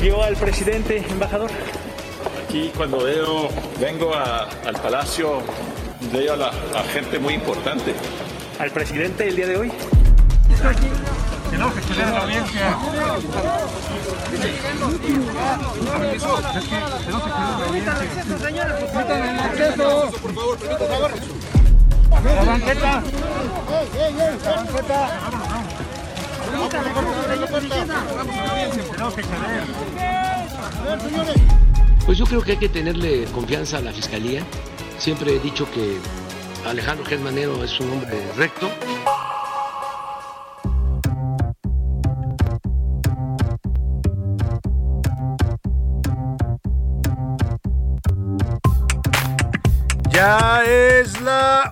Vio al presidente, embajador. Aquí cuando veo, vengo a- al palacio, veo a la a gente muy importante. Al presidente el día de hoy. Pues yo creo que hay que tenerle confianza a la Fiscalía. Siempre he dicho que Alejandro Germanero es un hombre recto. Ya es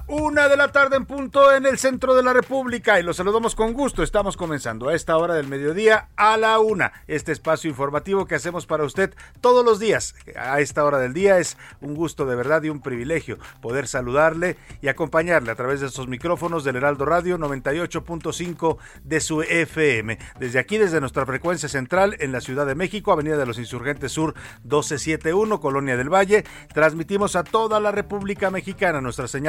una de la tarde en punto en el centro de la República y los saludamos con gusto. Estamos comenzando a esta hora del mediodía a la una. Este espacio informativo que hacemos para usted todos los días a esta hora del día es un gusto de verdad y un privilegio poder saludarle y acompañarle a través de estos micrófonos del Heraldo Radio 98.5 de su FM. Desde aquí, desde nuestra frecuencia central en la Ciudad de México, Avenida de los Insurgentes Sur 1271, Colonia del Valle, transmitimos a toda la República Mexicana. Nuestra señal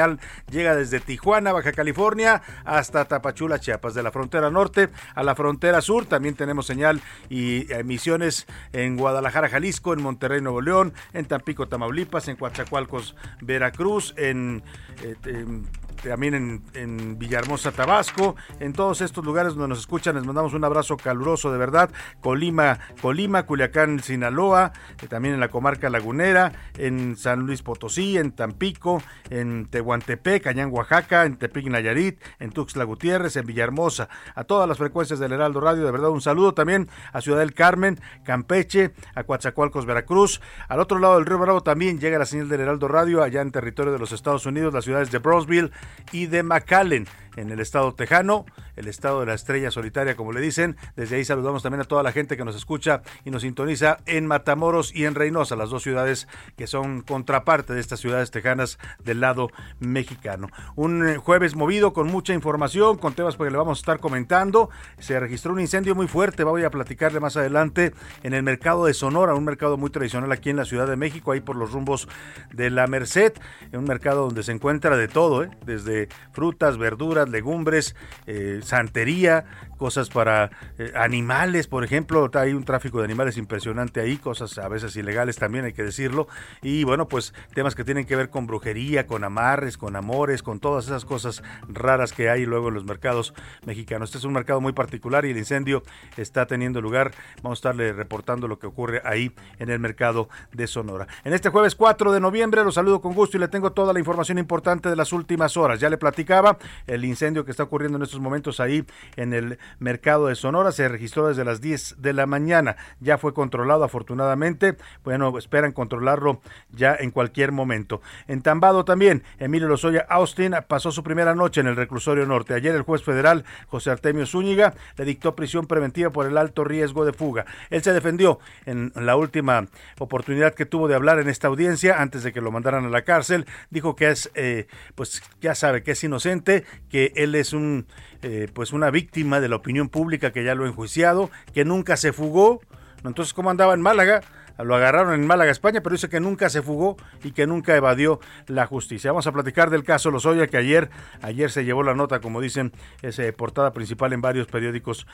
llega desde Tijuana, Baja California, hasta Tapachula, Chiapas, de la frontera norte a la frontera sur. También tenemos señal y emisiones en Guadalajara, Jalisco, en Monterrey, Nuevo León, en Tampico, Tamaulipas, en Coatzacoalcos, Veracruz, en, eh, en también en, Villahermosa, Tabasco, en todos estos lugares donde nos escuchan, les mandamos un abrazo caluroso de verdad, Colima, Colima, Culiacán, Sinaloa, eh, también en la comarca lagunera, en San Luis Potosí, en Tampico, en Tehuantepec, Cañán, Oaxaca, en Tepic, Nayarit, en Tuxtla Gutiérrez, en Villahermosa, a todas las frecuencias del Heraldo Radio, de verdad un saludo también a Ciudad del Carmen, Campeche, a Coatzacoalcos, Veracruz, al otro lado del Río Bravo también llega la señal del Heraldo Radio, allá en territorio de los Estados Unidos, las ciudades de Brownsville, y de McAllen en el estado tejano, el estado de la estrella solitaria, como le dicen. Desde ahí saludamos también a toda la gente que nos escucha y nos sintoniza en Matamoros y en Reynosa, las dos ciudades que son contraparte de estas ciudades tejanas del lado mexicano. Un jueves movido con mucha información, con temas que le vamos a estar comentando. Se registró un incendio muy fuerte, voy a platicarle más adelante en el mercado de Sonora, un mercado muy tradicional aquí en la Ciudad de México, ahí por los rumbos de la Merced, en un mercado donde se encuentra de todo, ¿eh? desde frutas, verduras, legumbres, eh, santería, cosas para eh, animales, por ejemplo, hay un tráfico de animales impresionante ahí, cosas a veces ilegales también, hay que decirlo, y bueno, pues temas que tienen que ver con brujería, con amarres, con amores, con todas esas cosas raras que hay luego en los mercados mexicanos. Este es un mercado muy particular y el incendio está teniendo lugar, vamos a estarle reportando lo que ocurre ahí en el mercado de Sonora. En este jueves 4 de noviembre los saludo con gusto y le tengo toda la información importante de las últimas horas. Ya le platicaba el incendio que está ocurriendo en estos momentos ahí en el mercado de Sonora. Se registró desde las 10 de la mañana. Ya fue controlado afortunadamente. Bueno, esperan controlarlo ya en cualquier momento. En Tambado también, Emilio Lozoya Austin pasó su primera noche en el reclusorio norte. Ayer el juez federal José Artemio Zúñiga le dictó prisión preventiva por el alto riesgo de fuga. Él se defendió en la última oportunidad que tuvo de hablar en esta audiencia antes de que lo mandaran a la cárcel. Dijo que es, eh, pues, ha sabe que es inocente, que él es un eh, pues una víctima de la opinión pública que ya lo ha enjuiciado, que nunca se fugó. Entonces, ¿cómo andaba en Málaga? Lo agarraron en Málaga, España, pero dice que nunca se fugó y que nunca evadió la justicia. Vamos a platicar del caso Lozoya, que ayer, ayer se llevó la nota, como dicen, es portada principal en varios periódicos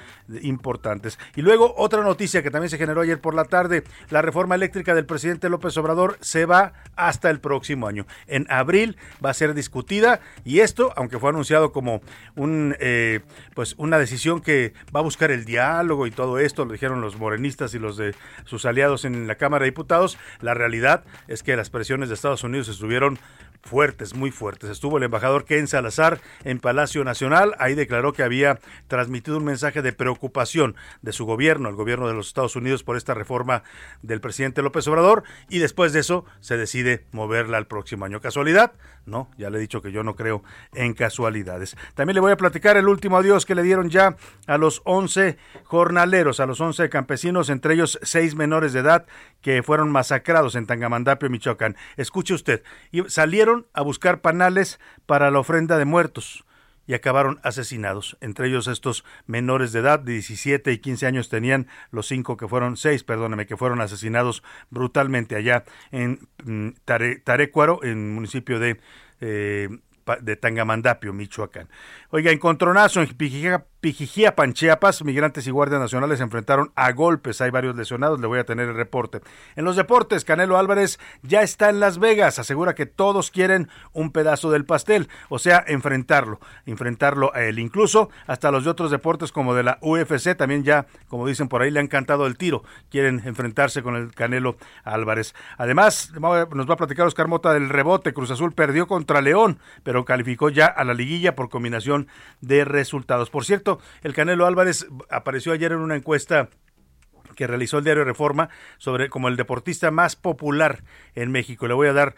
importantes. Y luego otra noticia que también se generó ayer por la tarde, la reforma eléctrica del presidente López Obrador se va hasta el próximo año. En abril va a ser discutida y esto, aunque fue anunciado como un, eh, pues una decisión que va a buscar el diálogo y todo esto, lo dijeron los morenistas y los de sus aliados en la Cámara de Diputados, la realidad es que las presiones de Estados Unidos estuvieron fuertes, muy fuertes. Estuvo el embajador Ken Salazar en Palacio Nacional, ahí declaró que había transmitido un mensaje de preocupación de su gobierno, el gobierno de los Estados Unidos, por esta reforma del presidente López Obrador, y después de eso se decide moverla al próximo año. ¿Casualidad? No, ya le he dicho que yo no creo en casualidades. También le voy a platicar el último adiós que le dieron ya a los 11 jornaleros, a los 11 campesinos, entre ellos seis menores de edad que fueron masacrados en Tangamandapio, Michoacán. Escuche usted, salieron a buscar panales para la ofrenda de muertos y acabaron asesinados. Entre ellos estos menores de edad, de 17 y 15 años tenían los cinco que fueron, seis, perdóneme, que fueron asesinados brutalmente allá en mm, Tarecuaro, en municipio de eh, de Tangamandapio, Michoacán. Oiga, encontronazo en Pijijía, Panchiapas, migrantes y guardias nacionales se enfrentaron a golpes. Hay varios lesionados, le voy a tener el reporte. En los deportes, Canelo Álvarez ya está en Las Vegas. Asegura que todos quieren un pedazo del pastel, o sea, enfrentarlo, enfrentarlo a él. Incluso hasta los de otros deportes como de la UFC, también ya, como dicen por ahí, le han cantado el tiro. Quieren enfrentarse con el Canelo Álvarez. Además, nos va a platicar Oscar Mota del rebote. Cruz Azul perdió contra León, pero calificó ya a la liguilla por combinación de resultados. Por cierto, el Canelo Álvarez apareció ayer en una encuesta que realizó el diario Reforma sobre como el deportista más popular en México. Le voy a dar,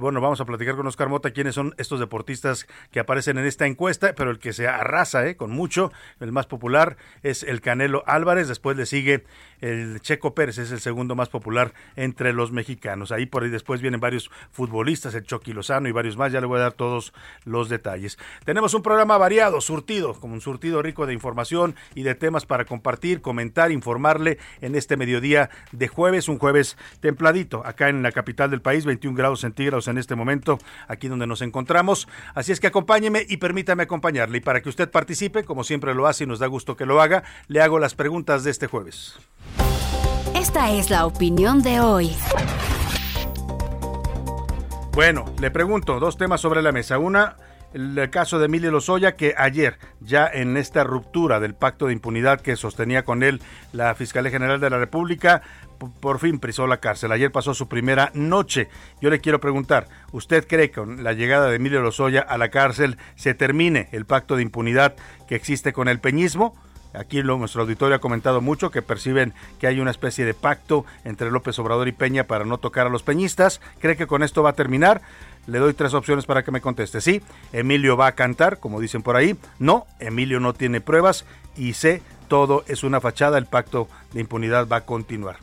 bueno, vamos a platicar con Oscar Mota quiénes son estos deportistas que aparecen en esta encuesta, pero el que se arrasa eh, con mucho, el más popular es el Canelo Álvarez, después le sigue el Checo Pérez, es el segundo más popular entre los mexicanos. Ahí por ahí después vienen varios futbolistas, el Chucky Lozano y varios más, ya le voy a dar todos los detalles. Tenemos un programa variado, surtido, como un surtido rico de información y de temas para compartir, comentar, informarle en este mediodía de jueves, un jueves templadito, acá en la capital del país, 21 grados centígrados en este momento, aquí donde nos encontramos. Así es que acompáñeme y permítame acompañarle. Y para que usted participe, como siempre lo hace y nos da gusto que lo haga, le hago las preguntas de este jueves. Esta es la opinión de hoy. Bueno, le pregunto dos temas sobre la mesa. Una, el caso de Emilio Lozoya, que ayer, ya en esta ruptura del pacto de impunidad que sostenía con él la Fiscalía General de la República, por fin prisó la cárcel. Ayer pasó su primera noche. Yo le quiero preguntar, ¿usted cree que con la llegada de Emilio Lozoya a la cárcel se termine el pacto de impunidad que existe con el peñismo? Aquí nuestro auditorio ha comentado mucho que perciben que hay una especie de pacto entre López Obrador y Peña para no tocar a los peñistas. ¿Cree que con esto va a terminar? Le doy tres opciones para que me conteste. Sí, Emilio va a cantar, como dicen por ahí. No, Emilio no tiene pruebas. Y C, todo es una fachada, el pacto de impunidad va a continuar.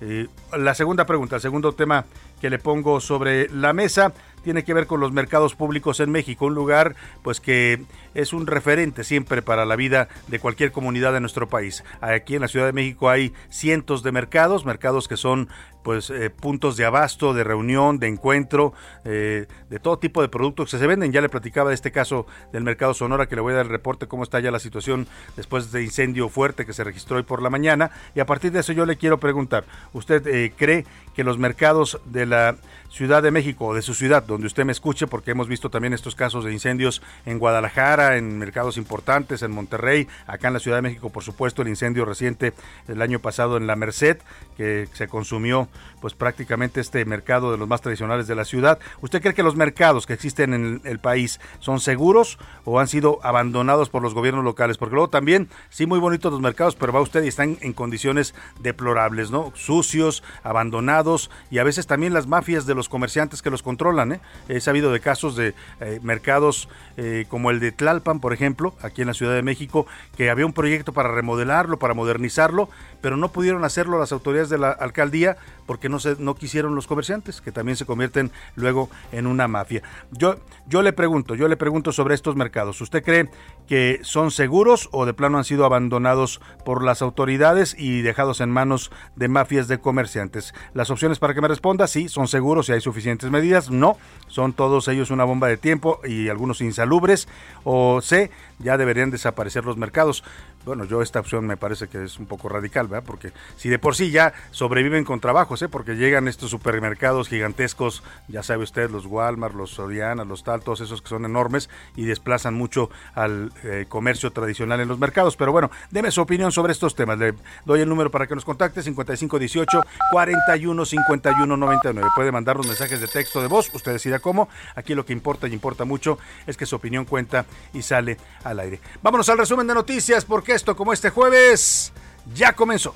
Eh, la segunda pregunta, el segundo tema que le pongo sobre la mesa tiene que ver con los mercados públicos en México, un lugar pues que es un referente siempre para la vida de cualquier comunidad de nuestro país. Aquí en la Ciudad de México hay cientos de mercados, mercados que son pues eh, puntos de abasto, de reunión, de encuentro, eh, de todo tipo de productos que se venden. Ya le platicaba de este caso del mercado Sonora, que le voy a dar el reporte cómo está ya la situación después de incendio fuerte que se registró hoy por la mañana. Y a partir de eso yo le quiero preguntar, ¿usted eh, cree que los mercados de la Ciudad de México o de su ciudad, donde usted me escuche, porque hemos visto también estos casos de incendios en Guadalajara, en mercados importantes, en Monterrey, acá en la Ciudad de México, por supuesto, el incendio reciente el año pasado en la Merced, que se consumió pues prácticamente este mercado de los más tradicionales de la ciudad. ¿Usted cree que los mercados que existen en el país son seguros o han sido abandonados por los gobiernos locales? Porque luego también, sí, muy bonitos los mercados, pero va usted y están en condiciones deplorables, ¿no? Sucios, abandonados y a veces también las mafias de los comerciantes que los controlan. ¿eh? He sabido de casos de eh, mercados eh, como el de Tlalpan, por ejemplo, aquí en la Ciudad de México, que había un proyecto para remodelarlo, para modernizarlo, pero no pudieron hacerlo las autoridades de la alcaldía porque no, se, no quisieron los comerciantes, que también se convierten luego en una mafia. Yo, yo le pregunto, yo le pregunto sobre estos mercados. ¿Usted cree que son seguros o de plano han sido abandonados por las autoridades y dejados en manos de mafias de comerciantes? Las opciones para que me responda, sí, son seguros y hay suficientes medidas. No, son todos ellos una bomba de tiempo y algunos insalubres. O C, ya deberían desaparecer los mercados. Bueno, yo esta opción me parece que es un poco radical, ¿verdad? Porque si de por sí ya sobreviven con trabajos, ¿eh? Porque llegan estos supermercados gigantescos, ya sabe usted, los Walmart, los Soriana, los tal, todos esos que son enormes y desplazan mucho al eh, comercio tradicional en los mercados. Pero bueno, deme su opinión sobre estos temas. Le doy el número para que nos contacte, 5518 415199. Puede mandarnos mensajes de texto de voz, usted decida cómo. Aquí lo que importa y importa mucho es que su opinión cuenta y sale al aire. Vámonos al resumen de noticias porque esto como este jueves ya comenzó.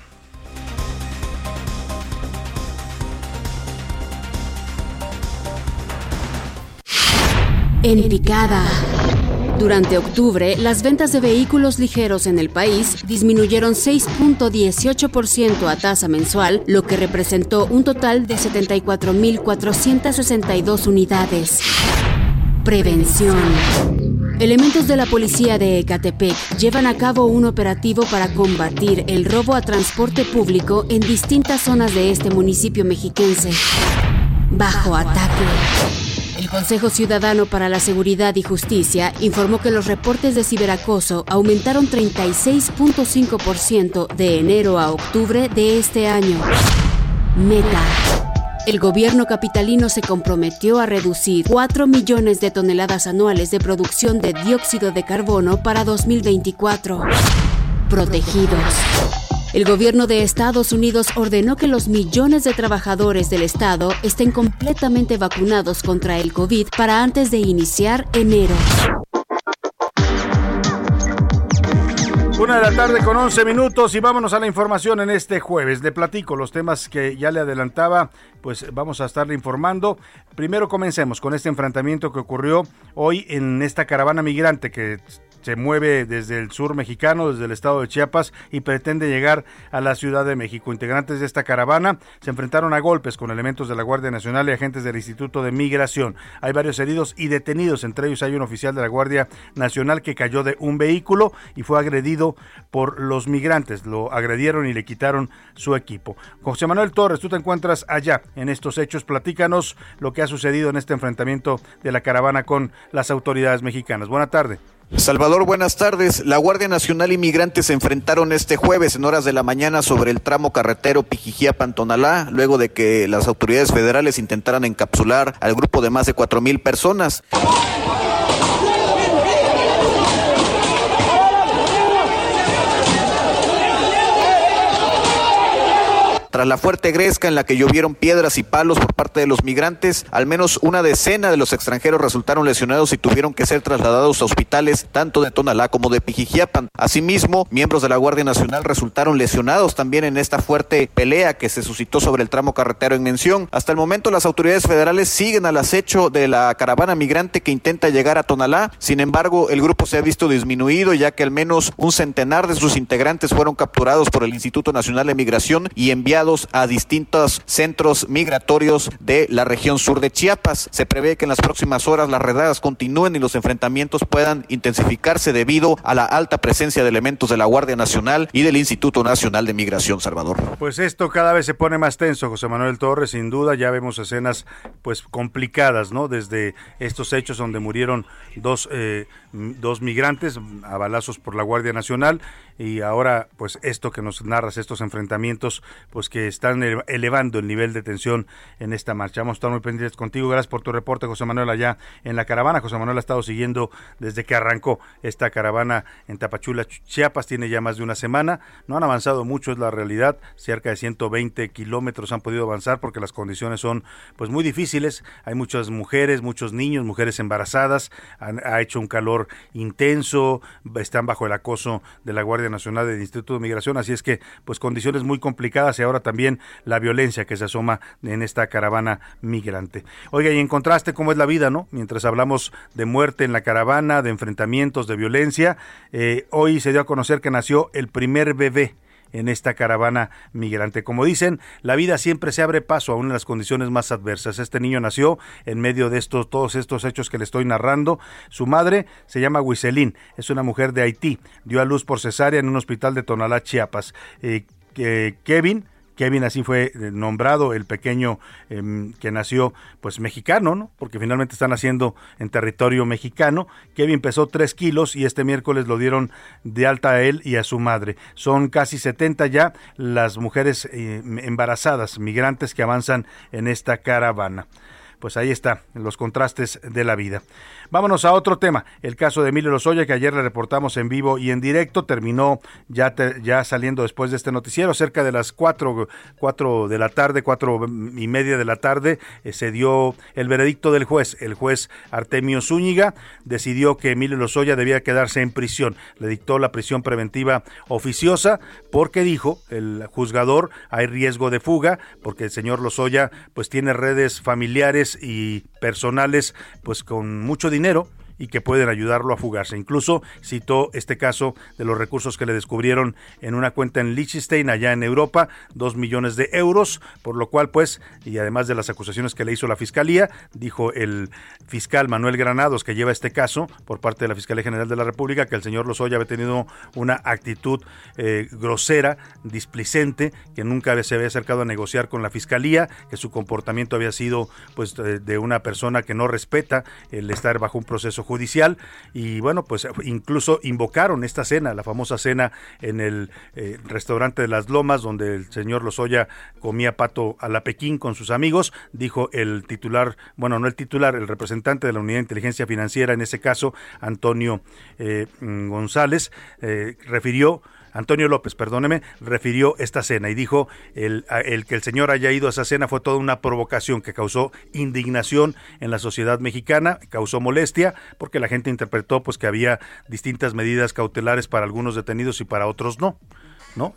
En picada. Durante octubre, las ventas de vehículos ligeros en el país disminuyeron 6.18% a tasa mensual, lo que representó un total de 74.462 unidades. Prevención. Elementos de la policía de Ecatepec llevan a cabo un operativo para combatir el robo a transporte público en distintas zonas de este municipio mexiquense. Bajo ataque. El Consejo Ciudadano para la Seguridad y Justicia informó que los reportes de ciberacoso aumentaron 36.5% de enero a octubre de este año. Meta. El gobierno capitalino se comprometió a reducir 4 millones de toneladas anuales de producción de dióxido de carbono para 2024. Protegidos. El gobierno de Estados Unidos ordenó que los millones de trabajadores del Estado estén completamente vacunados contra el COVID para antes de iniciar enero. Una de la tarde con 11 minutos y vámonos a la información en este jueves. Le platico los temas que ya le adelantaba, pues vamos a estarle informando. Primero comencemos con este enfrentamiento que ocurrió hoy en esta caravana migrante que se mueve desde el sur mexicano, desde el estado de Chiapas y pretende llegar a la Ciudad de México. Integrantes de esta caravana se enfrentaron a golpes con elementos de la Guardia Nacional y agentes del Instituto de Migración. Hay varios heridos y detenidos, entre ellos hay un oficial de la Guardia Nacional que cayó de un vehículo y fue agredido por los migrantes. Lo agredieron y le quitaron su equipo. José Manuel Torres, tú te encuentras allá en estos hechos. Platícanos lo que ha sucedido en este enfrentamiento de la caravana con las autoridades mexicanas. Buena tarde. Salvador, buenas tardes. La Guardia Nacional y migrantes se enfrentaron este jueves en horas de la mañana sobre el tramo carretero Pijijía-Pantonalá, luego de que las autoridades federales intentaran encapsular al grupo de más de cuatro mil personas. Tras la fuerte gresca en la que llovieron piedras y palos por parte de los migrantes, al menos una decena de los extranjeros resultaron lesionados y tuvieron que ser trasladados a hospitales tanto de Tonalá como de Pijijiapan. Asimismo, miembros de la Guardia Nacional resultaron lesionados también en esta fuerte pelea que se suscitó sobre el tramo carretero en mención. Hasta el momento las autoridades federales siguen al acecho de la caravana migrante que intenta llegar a Tonalá. Sin embargo, el grupo se ha visto disminuido ya que al menos un centenar de sus integrantes fueron capturados por el Instituto Nacional de Migración y a distintos centros migratorios de la región sur de Chiapas. Se prevé que en las próximas horas las redadas continúen y los enfrentamientos puedan intensificarse debido a la alta presencia de elementos de la Guardia Nacional y del Instituto Nacional de Migración, Salvador. Pues esto cada vez se pone más tenso, José Manuel Torres, sin duda ya vemos escenas pues complicadas, ¿no? Desde estos hechos donde murieron dos, eh, dos migrantes a balazos por la Guardia Nacional y ahora pues esto que nos narras, estos enfrentamientos pues que están elevando el nivel de tensión en esta marcha. Vamos a estar muy pendientes contigo. Gracias por tu reporte, José Manuel, allá en la caravana. José Manuel ha estado siguiendo desde que arrancó esta caravana en Tapachula, Chiapas. Tiene ya más de una semana. No han avanzado mucho, es la realidad. Cerca de 120 kilómetros han podido avanzar porque las condiciones son pues muy difíciles. Hay muchas mujeres, muchos niños, mujeres embarazadas. ha hecho un calor intenso. Están bajo el acoso de la Guardia Nacional del Instituto de Migración. Así es que pues condiciones muy complicadas y ahora también la violencia que se asoma en esta caravana migrante. Oiga, y en contraste, ¿cómo es la vida, no? Mientras hablamos de muerte en la caravana, de enfrentamientos, de violencia, eh, hoy se dio a conocer que nació el primer bebé en esta caravana migrante. Como dicen, la vida siempre se abre paso aún en las condiciones más adversas. Este niño nació en medio de estos todos estos hechos que le estoy narrando. Su madre se llama Wiselín, es una mujer de Haití. Dio a luz por cesárea en un hospital de Tonalá, Chiapas. Eh, Kevin Kevin así fue eh, nombrado el pequeño em, que nació pues mexicano, ¿no? Porque finalmente están naciendo en territorio mexicano. Kevin pesó 3 kilos y este miércoles lo dieron de alta a él y a su madre. Son casi 70 ya las mujeres eh, embarazadas, migrantes que avanzan en esta caravana. Pues ahí está, los contrastes de la vida. Vámonos a otro tema, el caso de Emilio Lozoya que ayer le reportamos en vivo y en directo, terminó ya, ya saliendo después de este noticiero, cerca de las cuatro, cuatro de la tarde, cuatro y media de la tarde, eh, se dio el veredicto del juez. El juez Artemio Zúñiga decidió que Emilio Lozoya debía quedarse en prisión. Le dictó la prisión preventiva oficiosa porque dijo el juzgador hay riesgo de fuga porque el señor Lozoya pues tiene redes familiares y personales pues con mucho dinero y que pueden ayudarlo a fugarse. Incluso citó este caso de los recursos que le descubrieron en una cuenta en Liechtenstein, allá en Europa, dos millones de euros, por lo cual, pues, y además de las acusaciones que le hizo la Fiscalía, dijo el fiscal Manuel Granados, que lleva este caso por parte de la Fiscalía General de la República, que el señor Lozoya había tenido una actitud eh, grosera, displicente, que nunca se había acercado a negociar con la Fiscalía, que su comportamiento había sido, pues, de una persona que no respeta el estar bajo un proceso judicial y bueno, pues incluso invocaron esta cena, la famosa cena en el eh, restaurante de las Lomas donde el señor Lozoya comía pato a la Pekín con sus amigos, dijo el titular, bueno, no el titular, el representante de la Unidad de Inteligencia Financiera en ese caso, Antonio eh, González, eh, refirió Antonio López, perdóneme, refirió esta cena y dijo el, que el señor haya ido a esa cena fue toda una provocación que causó indignación en la sociedad mexicana, causó molestia porque la gente interpretó pues que había distintas medidas cautelares para algunos detenidos y para otros no.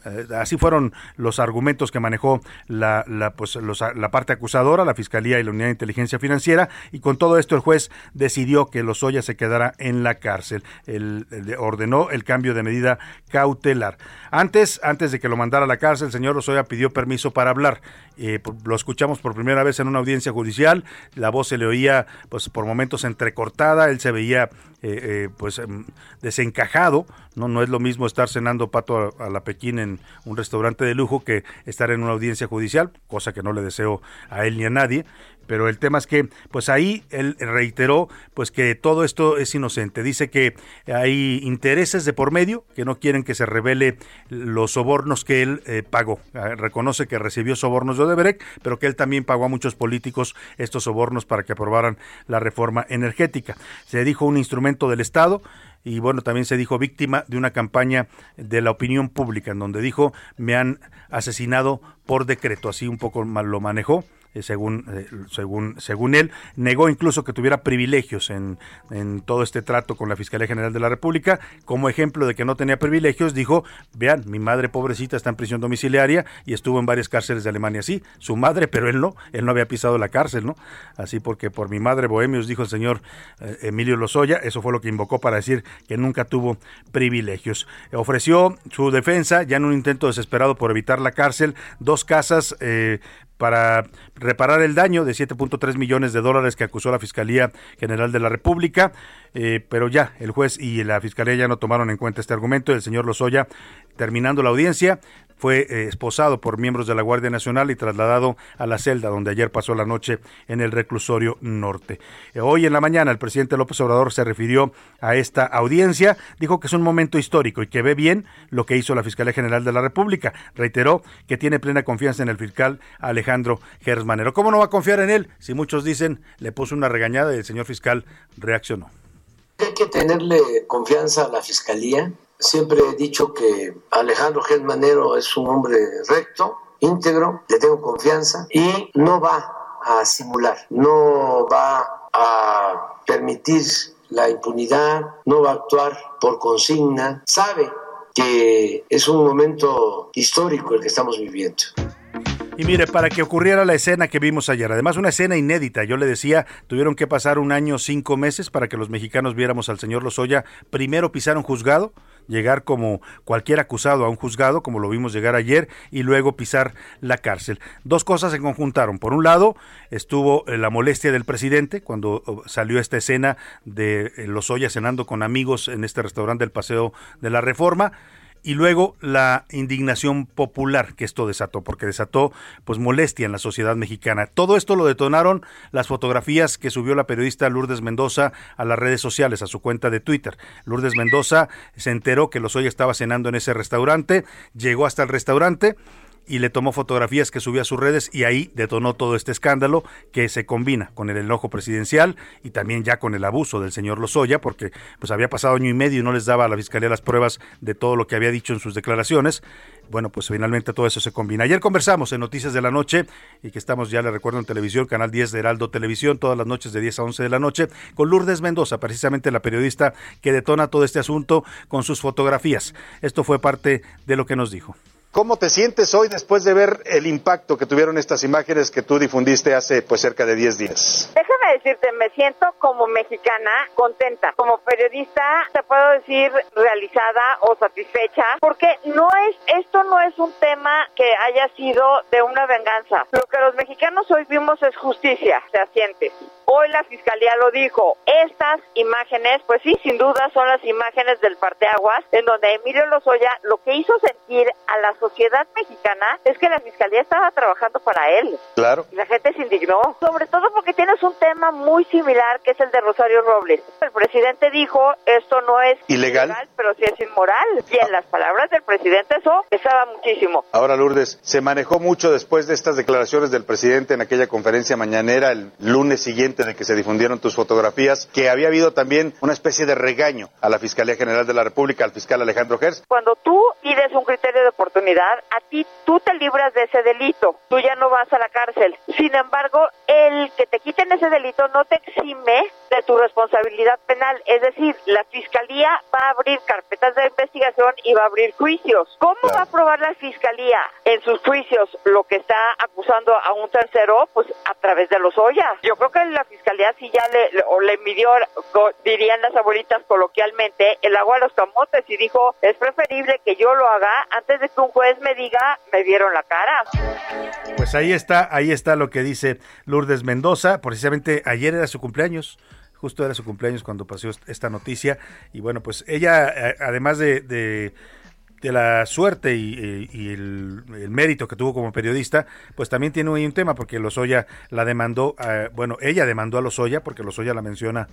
Eh, así fueron los argumentos que manejó la, la, pues, la parte acusadora, la Fiscalía y la Unidad de Inteligencia Financiera, y con todo esto el juez decidió que Lozoya se quedara en la cárcel. El, ordenó el cambio de medida cautelar. Antes, antes de que lo mandara a la cárcel, el señor Lozoya pidió permiso para hablar. Eh, lo escuchamos por primera vez en una audiencia judicial, la voz se le oía pues por momentos entrecortada, él se veía eh, pues em, desencajado, no no es lo mismo estar cenando pato a, a la pequeña en un restaurante de lujo que estar en una audiencia judicial, cosa que no le deseo a él ni a nadie. Pero el tema es que, pues ahí él reiteró, pues que todo esto es inocente. Dice que hay intereses de por medio que no quieren que se revele los sobornos que él eh, pagó. Ah, reconoce que recibió sobornos de Odebrecht, pero que él también pagó a muchos políticos estos sobornos para que aprobaran la reforma energética. Se dijo un instrumento del Estado y bueno, también se dijo víctima de una campaña de la opinión pública, en donde dijo me han asesinado por decreto, así un poco lo manejó eh, según, eh, según, según él. Negó incluso que tuviera privilegios en, en, todo este trato con la Fiscalía General de la República. Como ejemplo de que no tenía privilegios, dijo, vean, mi madre pobrecita está en prisión domiciliaria y estuvo en varias cárceles de Alemania. Sí, su madre, pero él no, él no había pisado la cárcel, ¿no? Así porque por mi madre Bohemios, dijo el señor eh, Emilio Lozoya, eso fue lo que invocó para decir que nunca tuvo privilegios. Ofreció su defensa, ya en un intento desesperado por evitar la cárcel, dos casas eh, para reparar el daño de 7.3 millones de dólares que acusó la Fiscalía General de la República, eh, pero ya el juez y la Fiscalía ya no tomaron en cuenta este argumento. El señor Lozoya, terminando la audiencia, fue eh, esposado por miembros de la Guardia Nacional y trasladado a la celda donde ayer pasó la noche en el reclusorio norte. Eh, hoy en la mañana el presidente López Obrador se refirió a esta audiencia, dijo que es un momento histórico y que ve bien lo que hizo la Fiscalía General de la República. Reiteró que tiene plena confianza en el fiscal Alejandro Gersmanero. ¿Cómo no va a confiar en él? Si muchos dicen, le puso una regañada y el señor fiscal reaccionó. Hay que tenerle confianza a la Fiscalía Siempre he dicho que Alejandro Manero es un hombre recto, íntegro, le tengo confianza y no va a simular, no va a permitir la impunidad, no va a actuar por consigna, sabe que es un momento histórico el que estamos viviendo. Y mire, para que ocurriera la escena que vimos ayer, además una escena inédita, yo le decía, tuvieron que pasar un año, cinco meses para que los mexicanos viéramos al señor Lozoya primero pisar un juzgado, llegar como cualquier acusado a un juzgado, como lo vimos llegar ayer, y luego pisar la cárcel. Dos cosas se conjuntaron. Por un lado, estuvo eh, la molestia del presidente cuando oh, salió esta escena de eh, Lozoya cenando con amigos en este restaurante del Paseo de la Reforma y luego la indignación popular que esto desató, porque desató pues molestia en la sociedad mexicana. Todo esto lo detonaron las fotografías que subió la periodista Lourdes Mendoza a las redes sociales, a su cuenta de Twitter. Lourdes Mendoza se enteró que Lozoya estaba cenando en ese restaurante, llegó hasta el restaurante y le tomó fotografías que subió a sus redes y ahí detonó todo este escándalo que se combina con el enojo presidencial y también ya con el abuso del señor Lozoya porque pues había pasado año y medio y no les daba a la fiscalía las pruebas de todo lo que había dicho en sus declaraciones. Bueno, pues finalmente todo eso se combina. Ayer conversamos en Noticias de la Noche y que estamos ya le recuerdo en televisión, canal 10 de Heraldo Televisión, todas las noches de 10 a 11 de la noche, con Lourdes Mendoza, precisamente la periodista que detona todo este asunto con sus fotografías. Esto fue parte de lo que nos dijo. ¿Cómo te sientes hoy después de ver el impacto que tuvieron estas imágenes que tú difundiste hace pues cerca de 10 días? Déjame decirte, me siento como mexicana contenta. Como periodista te puedo decir realizada o satisfecha porque no es esto no es un tema que haya sido de una venganza. Lo que los mexicanos hoy vimos es justicia, se siente. Hoy la fiscalía lo dijo. Estas imágenes, pues sí, sin duda son las imágenes del parteaguas en donde Emilio Lozoya lo que hizo sentir a la sociedad mexicana es que la fiscalía estaba trabajando para él. Claro. Y la gente se indignó, sobre todo porque tienes un tema muy similar que es el de Rosario Robles. El presidente dijo, esto no es ilegal, pero sí es inmoral. Y en las palabras del presidente eso pesaba muchísimo. Ahora, Lourdes, se manejó mucho después de estas declaraciones del presidente en aquella conferencia mañanera el lunes siguiente de que se difundieron tus fotografías, que había habido también una especie de regaño a la Fiscalía General de la República, al fiscal Alejandro Gers. Cuando tú pides un criterio de oportunidad, a ti tú te libras de ese delito, tú ya no vas a la cárcel. Sin embargo, el que te quiten ese delito no te exime de tu responsabilidad penal, es decir, la Fiscalía va a abrir carpetas de investigación y va a abrir juicios. ¿Cómo va a probar la Fiscalía en sus juicios lo que está acusando a un tercero? Pues a través de los ollas. Yo creo que la Fiscalía sí ya le, o le midió, dirían las abuelitas coloquialmente, el agua a los camotes y dijo, es preferible que yo lo haga antes de que un juez me diga, me vieron la cara. Pues ahí está, ahí está lo que dice Lourdes Mendoza, precisamente ayer era su cumpleaños justo era su cumpleaños cuando pasó esta noticia y bueno pues ella eh, además de, de la suerte y, el, mérito que tuvo como periodista, pues también tiene un tema porque Lozoya la demandó, bueno, ella demandó a Lozoya porque Lozoya la menciona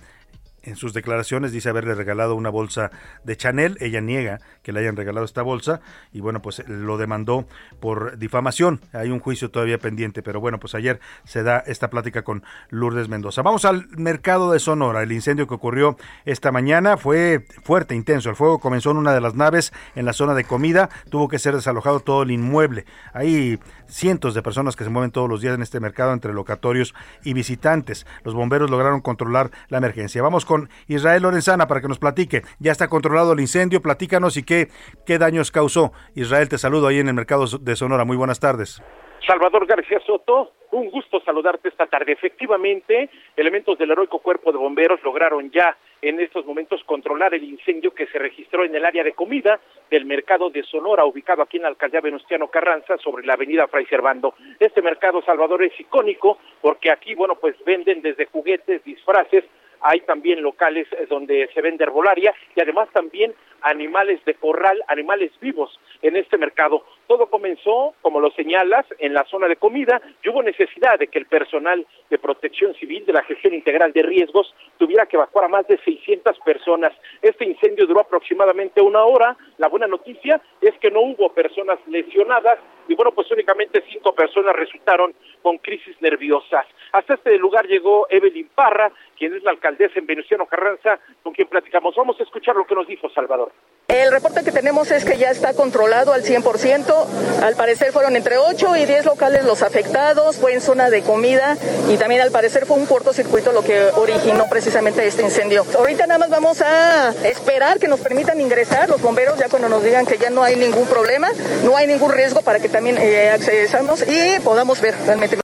en sus declaraciones dice haberle regalado una bolsa de Chanel. Ella niega que le hayan regalado esta bolsa y bueno, pues lo demandó por difamación. Hay un juicio todavía pendiente, pero bueno, pues ayer se da esta plática con Lourdes Mendoza. Vamos al mercado de Sonora. El incendio que ocurrió esta mañana fue fuerte, intenso. El fuego comenzó en una de las naves en la zona de comida. Tuvo que ser desalojado todo el inmueble. Hay cientos de personas que se mueven todos los días en este mercado entre locatorios y visitantes. Los bomberos lograron controlar la emergencia. Vamos con Israel Lorenzana para que nos platique. Ya está controlado el incendio, platícanos y qué, qué daños causó. Israel, te saludo ahí en el mercado de Sonora. Muy buenas tardes. Salvador García Soto, un gusto saludarte esta tarde. Efectivamente, elementos del heroico cuerpo de bomberos lograron ya en estos momentos controlar el incendio que se registró en el área de comida del mercado de Sonora, ubicado aquí en la alcaldía Venustiano Carranza, sobre la avenida Fray Servando. Este mercado, Salvador, es icónico porque aquí, bueno, pues venden desde juguetes, disfraces, hay también locales eh, donde se vende herbolaria y además también animales de corral, animales vivos en este mercado. Todo comenzó, como lo señalas, en la zona de comida y hubo necesidad de que el personal de protección civil de la gestión integral de riesgos tuviera que evacuar a más de 600 personas. Este incendio duró aproximadamente una hora. La buena noticia es que no hubo personas lesionadas y bueno, pues únicamente cinco personas resultaron con crisis nerviosas. Hasta este lugar llegó Evelyn Parra, quien es la alcaldesa en Venustiano Carranza, con quien platicamos. Vamos a escuchar lo que nos dijo Salvador. El reporte que tenemos es que ya está controlado al 100%. Al parecer fueron entre 8 y 10 locales los afectados, fue en zona de comida y también al parecer fue un cortocircuito lo que originó precisamente este incendio. Ahorita nada más vamos a esperar que nos permitan ingresar los bomberos ya cuando nos digan que ya no hay ningún problema, no hay ningún riesgo para que también eh, accedamos y podamos ver realmente.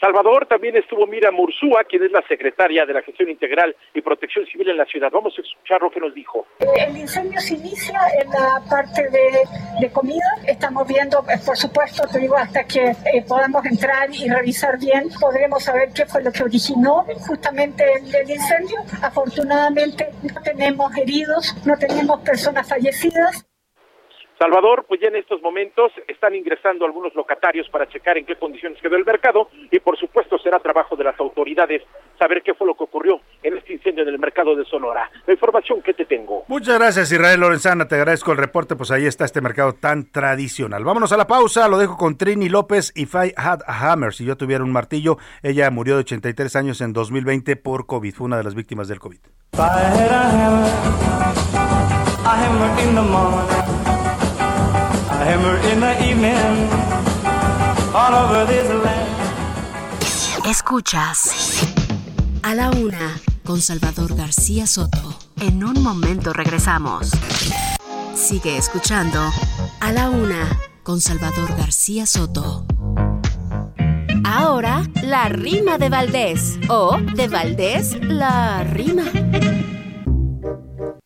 Salvador también estuvo Mira Mursúa, quien es la secretaria de la Gestión Integral y Protección Civil en la ciudad. Vamos a escuchar lo que nos dijo. El incendio se inicia en la parte de, comida. Estamos viendo, eh, por supuesto, te digo, hasta que eh, podamos entrar y revisar bien, podremos saber qué fue lo que originó justamente el, el incendio. Afortunadamente no tenemos heridos, no tenemos personas fallecidas. Salvador, pues ya en estos momentos están ingresando algunos locatarios para checar en qué condiciones quedó el mercado y por supuesto será trabajo de las autoridades saber qué fue lo que ocurrió en este incendio en el mercado de Sonora. La información que te tengo. Muchas gracias Israel Lorenzana, te agradezco el reporte, pues ahí está este mercado tan tradicional. Vámonos a la pausa, lo dejo con Trini López y I Had a Hammer, si yo tuviera un martillo, ella murió de 83 años en 2020 por COVID, fue una de las víctimas del COVID. Escuchas a la una con Salvador García Soto. En un momento regresamos. Sigue escuchando a la una con Salvador García Soto. Ahora, la rima de Valdés. O de Valdés, la rima.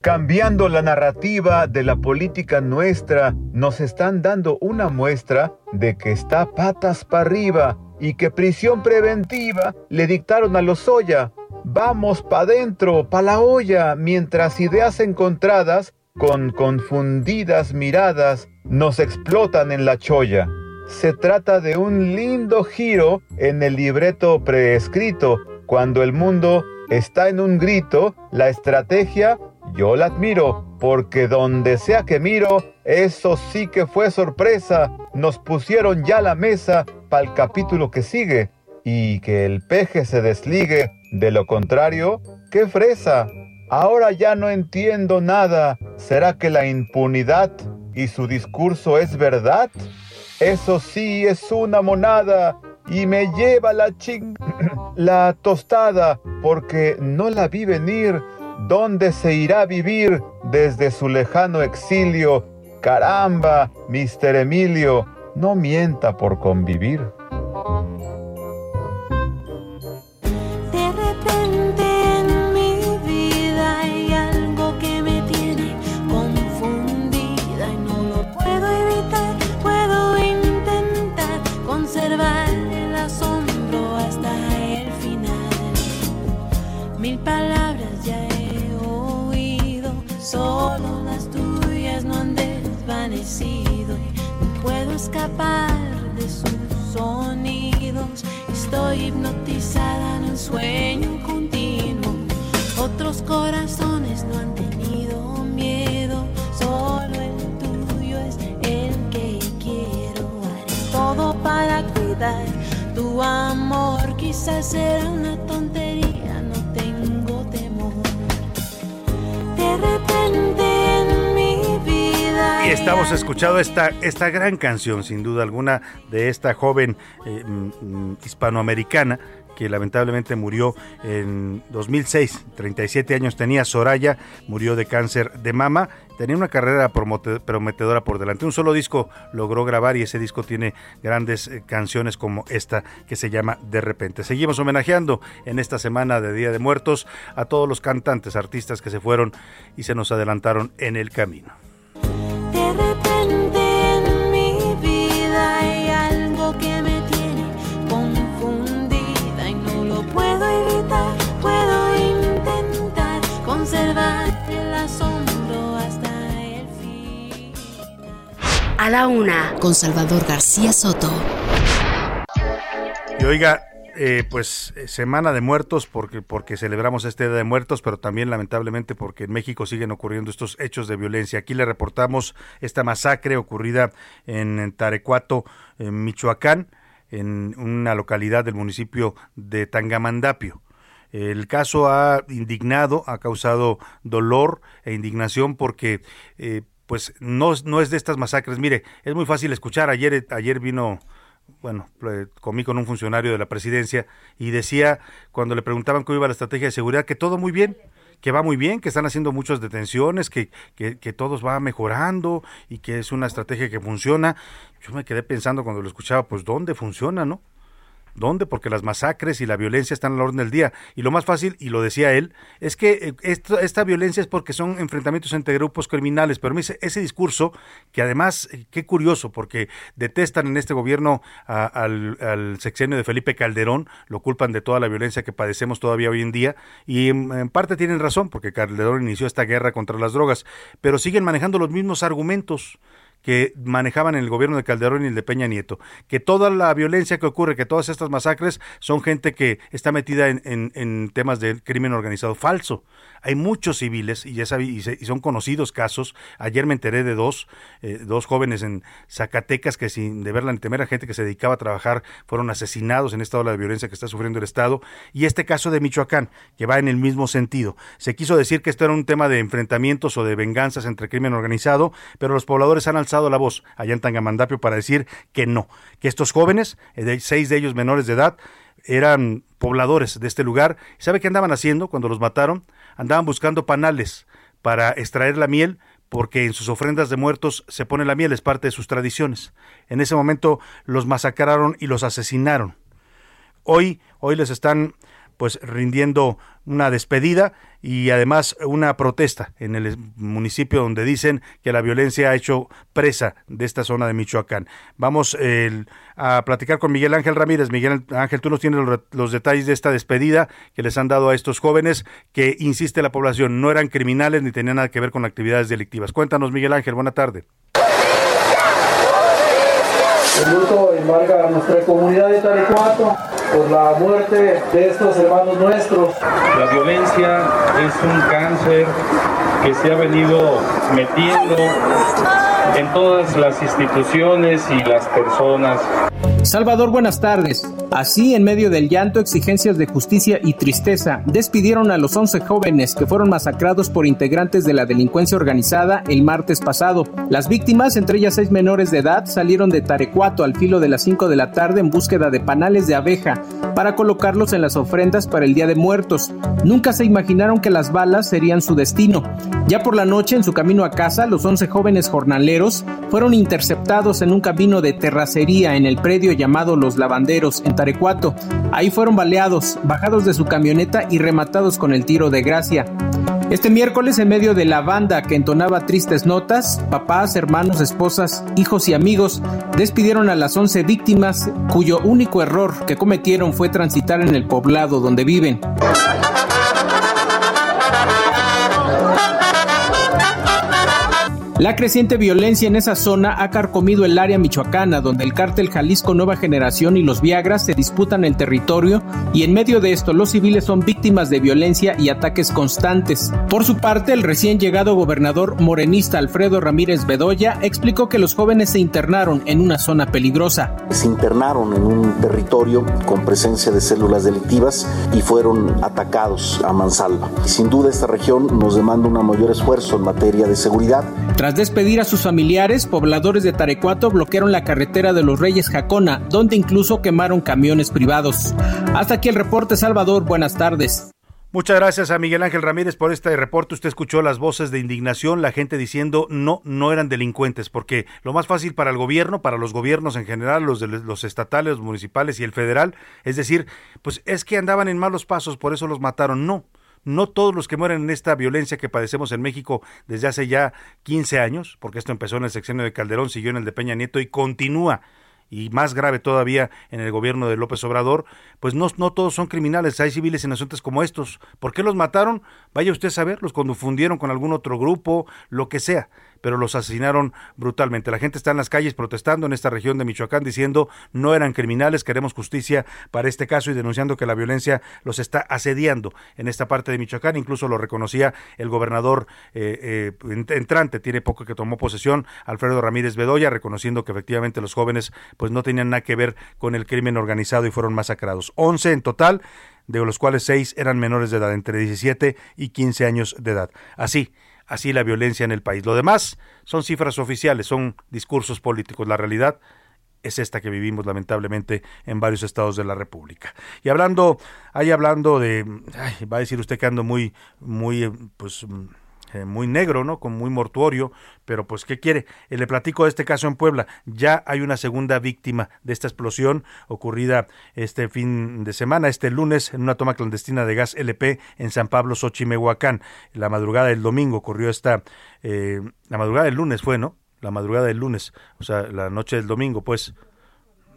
Cambiando la narrativa de la política nuestra, nos están dando una muestra de que está patas para arriba y que prisión preventiva le dictaron a los Soya. Vamos pa' adentro, pa' la olla, mientras ideas encontradas, con confundidas miradas, nos explotan en la cholla. Se trata de un lindo giro en el libreto preescrito, cuando el mundo está en un grito, la estrategia yo la admiro, porque donde sea que miro, eso sí que fue sorpresa. Nos pusieron ya la mesa para el capítulo que sigue. Y que el peje se desligue. De lo contrario, qué fresa. Ahora ya no entiendo nada. ¿Será que la impunidad y su discurso es verdad? Eso sí es una monada y me lleva la ching... la tostada porque no la vi venir ¿Dónde se irá a vivir desde su lejano exilio? Caramba, Mister Emilio, no mienta por convivir. Escapar de sus sonidos. Estoy hipnotizada en un sueño continuo. Otros corazones no han tenido miedo, solo el tuyo es el que quiero. Haré todo para cuidar tu amor. Quizás será una tontería, De repente y estamos escuchando esta, esta gran canción, sin duda alguna, de esta joven eh, mm, mm, hispanoamericana que lamentablemente murió en 2006, 37 años tenía Soraya, murió de cáncer de mama, tenía una carrera prometedora por delante, un solo disco logró grabar y ese disco tiene grandes eh, canciones como esta que se llama De repente. Seguimos homenajeando en esta semana de Día de Muertos a todos los cantantes, artistas que se fueron y se nos adelantaron en el camino. La una, con Salvador García Soto. Y oiga, eh, pues eh, Semana de Muertos porque, porque celebramos este Día de Muertos, pero también lamentablemente porque en México siguen ocurriendo estos hechos de violencia. Aquí le reportamos esta masacre ocurrida en Tarecuato, en Michoacán, en una localidad del municipio de Tangamandapio. El caso ha indignado, ha causado dolor e indignación porque eh, pues no, no es de estas masacres. Mire, es muy fácil escuchar. Ayer, ayer vino bueno, comí con un funcionario de la presidencia y decía, cuando le preguntaban cómo iba la estrategia de seguridad, que todo muy bien, que va muy bien, que están haciendo muchas detenciones, que, que, que todos va mejorando y que es una estrategia que funciona. Yo me quedé pensando cuando lo escuchaba, pues ¿dónde funciona, no? ¿Dónde? Porque las masacres y la violencia están a la orden del día. Y lo más fácil, y lo decía él, es que eh, esta violencia es porque son enfrentamientos entre grupos criminales. Pero ese, ese discurso, que además, eh, qué curioso, porque detestan en este gobierno al, sexenio de Felipe Calderón, lo culpan de toda la violencia que padecemos todavía hoy en día. Y en, en parte tienen razón, porque Calderón inició esta guerra contra las drogas. Pero siguen manejando los mismos argumentos que manejaban en el gobierno de Calderón y el de Peña Nieto, que toda la violencia que ocurre, que todas estas masacres son gente que está metida en, en, temas del crimen organizado. Falso. Hay muchos civiles y ya se, y, son conocidos casos. Ayer me enteré de dos, eh, dos jóvenes en Zacatecas que sin deberla ni temer a gente que se dedicaba a trabajar fueron asesinados en esta ola de violencia que está sufriendo el Estado. Y este caso de Michoacán, que va en el mismo sentido. Se quiso decir que esto era un tema de enfrentamientos o de venganzas entre crimen organizado, pero los pobladores han alzado la voz allá en Tangamandapio para decir que no, que estos jóvenes, eh, seis de ellos menores de edad, eran pobladores de este lugar. ¿Sabe qué andaban haciendo cuando los mataron? Andaban buscando panales para extraer la miel porque en sus ofrendas de muertos se pone la miel, es parte de sus tradiciones. En ese momento los masacraron y los asesinaron. Hoy, hoy les están pues rindiendo una despedida y además una protesta en el municipio donde dicen que la violencia ha hecho presa de esta zona de Michoacán. Vamos a platicar con Miguel Ángel Ramírez. Miguel Ángel, tú nos tienes los, los, detalles de esta despedida que les han dado a estos jóvenes que, insiste la población, no eran criminales ni tenían nada que ver con actividades delictivas. Cuéntanos, Miguel Ángel, buena tarde. El luto embarga a nuestra comunidad de Tarecuato por la muerte de estos hermanos nuestros. La violencia es un cáncer que se ha venido metiendo en todas las instituciones y las personas. Salvador, buenas tardes. Así, en medio del llanto, exigencias de justicia y tristeza, despidieron a los 11 jóvenes que fueron masacrados por integrantes de la delincuencia organizada el martes pasado. Las víctimas, entre ellas seis menores de edad, salieron de Tarecuato al filo de las 5 de la tarde en búsqueda de panales de abeja para colocarlos en las ofrendas para el Día de Muertos. Nunca se imaginaron que las balas serían su destino. Ya por la noche, en su camino a casa, los 11 jóvenes jornaleros fueron interceptados en un camino de terracería en el predio llamado Los Lavanderos en Tarecuato. Ahí fueron baleados, bajados de su camioneta y rematados con el tiro de gracia. Este miércoles, en medio de la banda que entonaba tristes notas, papás, hermanos, esposas, hijos y amigos despidieron a las 11 víctimas cuyo único error que cometieron fue transitar en el poblado donde viven. La creciente violencia en esa zona ha carcomido el área michoacana, donde el cártel Jalisco Nueva Generación y los Viagras se disputan el territorio y en medio de esto los civiles son víctimas de violencia y ataques constantes. Por su parte, el recién llegado gobernador morenista Alfredo Ramírez Bedoya explicó que los jóvenes se internaron en una zona peligrosa. Se internaron en un territorio con presencia de células delictivas y fueron atacados a mansalva. Sin duda esta región nos demanda un mayor esfuerzo en materia de seguridad. Tras despedir a sus familiares, pobladores de Tarecuato bloquearon la carretera de los Reyes Jacona, donde incluso quemaron camiones privados. Hasta aquí el reporte, Salvador. Buenas tardes. Muchas gracias a Miguel Ángel Ramírez por este reporte. Usted escuchó las voces de indignación, la gente diciendo no, no eran delincuentes, porque lo más fácil para el gobierno, para los gobiernos en general, los, de, los estatales, los municipales y el federal, es decir, pues es que andaban en malos pasos, por eso los mataron. No, no todos los que mueren en esta violencia que padecemos en México desde hace ya 15 años, porque esto empezó en el sexenio de Calderón, siguió en el de Peña Nieto y continúa y más grave todavía en el gobierno de López Obrador, pues no, no todos son criminales, hay civiles inocentes como estos. ¿Por qué los mataron? Vaya usted a saber, los confundieron con algún otro grupo, lo que sea pero los asesinaron brutalmente. La gente está en las calles protestando en esta región de Michoacán diciendo no eran criminales, queremos justicia para este caso y denunciando que la violencia los está asediando en esta parte de Michoacán. Incluso lo reconocía el gobernador eh, eh, entrante, tiene poco que tomó posesión, Alfredo Ramírez Bedoya, reconociendo que efectivamente los jóvenes pues no tenían nada que ver con el crimen organizado y fueron masacrados. 11 en total, de los cuales 6 eran menores de edad, entre 17 y 15 años de edad. Así, así la violencia en el país. Lo demás son cifras oficiales, son discursos políticos. La realidad es esta que vivimos lamentablemente en varios estados de la República. Y hablando, ahí hablando de, ay, va a decir usted que ando muy, muy, eh, pues eh, muy negro, ¿no? Con muy mortuorio, pero pues ¿qué quiere? Eh, le platico de este caso en Puebla. Ya hay una segunda víctima de esta explosión ocurrida este fin de semana, este lunes, en una toma clandestina de gas LP en San Pablo, Xochimehuacán. La madrugada del domingo ocurrió esta, eh, la madrugada del lunes fue, ¿no? La madrugada del lunes, o sea, la noche del domingo, pues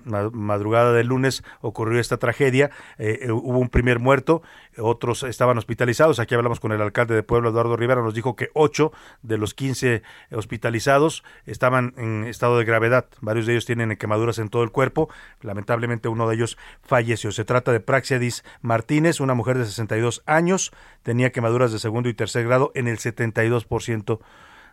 madrugada del lunes ocurrió esta tragedia, eh, eh, hubo un primer muerto, otros estaban hospitalizados, aquí hablamos con el alcalde de Puebla, Eduardo Rivera, nos dijo que 8 de los 15 hospitalizados estaban en estado de gravedad, varios de ellos tienen quemaduras en todo el cuerpo, lamentablemente uno de ellos falleció, se trata de Praxiadis Martínez, una mujer de 62 años, tenía quemaduras de segundo y tercer grado en el 72%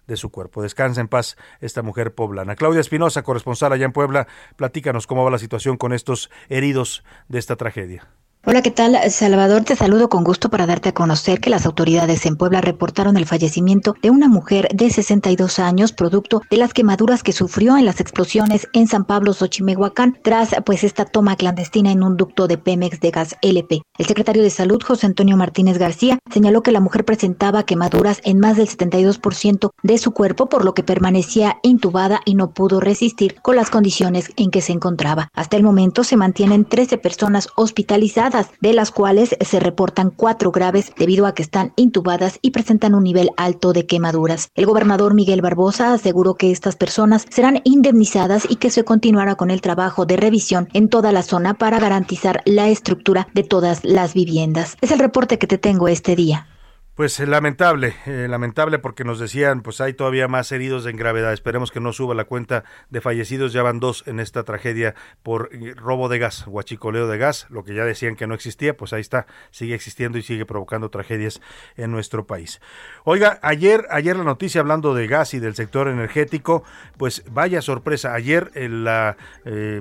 de su cuerpo. Descansa en paz esta mujer poblana. Claudia Espinosa, corresponsal allá en Puebla, platícanos cómo va la situación con estos heridos de esta tragedia. Hola, ¿qué tal? Salvador, te saludo con gusto para darte a conocer que las autoridades en Puebla reportaron el fallecimiento de una mujer de 62 años, producto de las quemaduras que sufrió en las explosiones en San Pablo, Xochimehuacán, tras pues esta toma clandestina en un ducto de Pemex de gas LP. El secretario de Salud, José Antonio Martínez García, señaló que la mujer presentaba quemaduras en más del 72% de su cuerpo, por lo que permanecía intubada y no pudo resistir con las condiciones en que se encontraba. Hasta el momento se mantienen 13 personas hospitalizadas de las cuales se reportan cuatro graves debido a que están intubadas y presentan un nivel alto de quemaduras. El gobernador Miguel Barbosa aseguró que estas personas serán indemnizadas y que se continuará con el trabajo de revisión en toda la zona para garantizar la estructura de todas las viviendas. Es el reporte que te tengo este día. Pues eh, lamentable, eh, lamentable porque nos decían, pues hay todavía más heridos en gravedad. Esperemos que no suba la cuenta de fallecidos. Ya van dos en esta tragedia por eh, robo de gas, guachicoleo de gas, lo que ya decían que no existía, pues ahí está, sigue existiendo y sigue provocando tragedias en nuestro país. Oiga, ayer, ayer la noticia hablando de gas y del sector energético, pues vaya sorpresa. Ayer la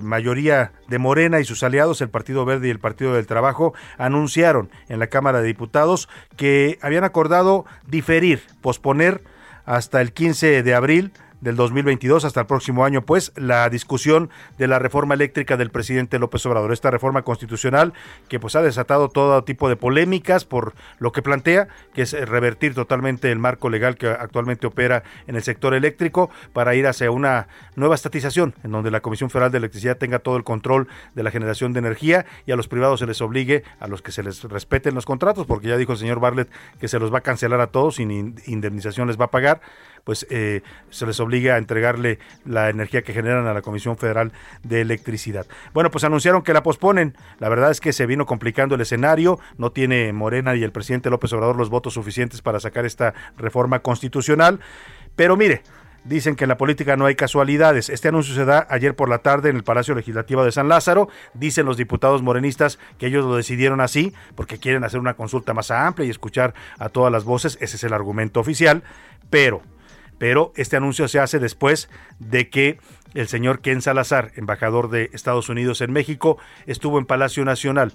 mayoría de Morena y sus aliados, el Partido Verde y el Partido del Trabajo, anunciaron en la Cámara de Diputados que habían acordado diferir, posponer hasta el 15 de abril del 2022 hasta el próximo año, pues la discusión de la reforma eléctrica del presidente López Obrador, esta reforma constitucional que pues ha desatado todo tipo de polémicas por lo que plantea, que es revertir totalmente el marco legal que actualmente opera en el sector eléctrico para ir hacia una nueva estatización en donde la Comisión Federal de Electricidad tenga todo el control de la generación de energía y a los privados se les obligue a los que se les respeten los contratos, porque ya dijo el señor Bartlett que se los va a cancelar a todos sin indemnización les va a pagar pues eh, se les obliga a entregarle la energía que generan a la Comisión Federal de Electricidad. Bueno, pues anunciaron que la posponen. La verdad es que se vino complicando el escenario. No tiene Morena y el presidente López Obrador los votos suficientes para sacar esta reforma constitucional. Pero mire, Dicen que en la política no hay casualidades. Este anuncio se da ayer por la tarde en el Palacio Legislativo de San Lázaro. Dicen los diputados morenistas que ellos lo decidieron así porque quieren hacer una consulta más amplia y escuchar a todas las voces. Ese es el argumento oficial. Pero pero este anuncio se hace después de que el señor Ken Salazar, embajador de Estados Unidos en México, estuvo en Palacio Nacional.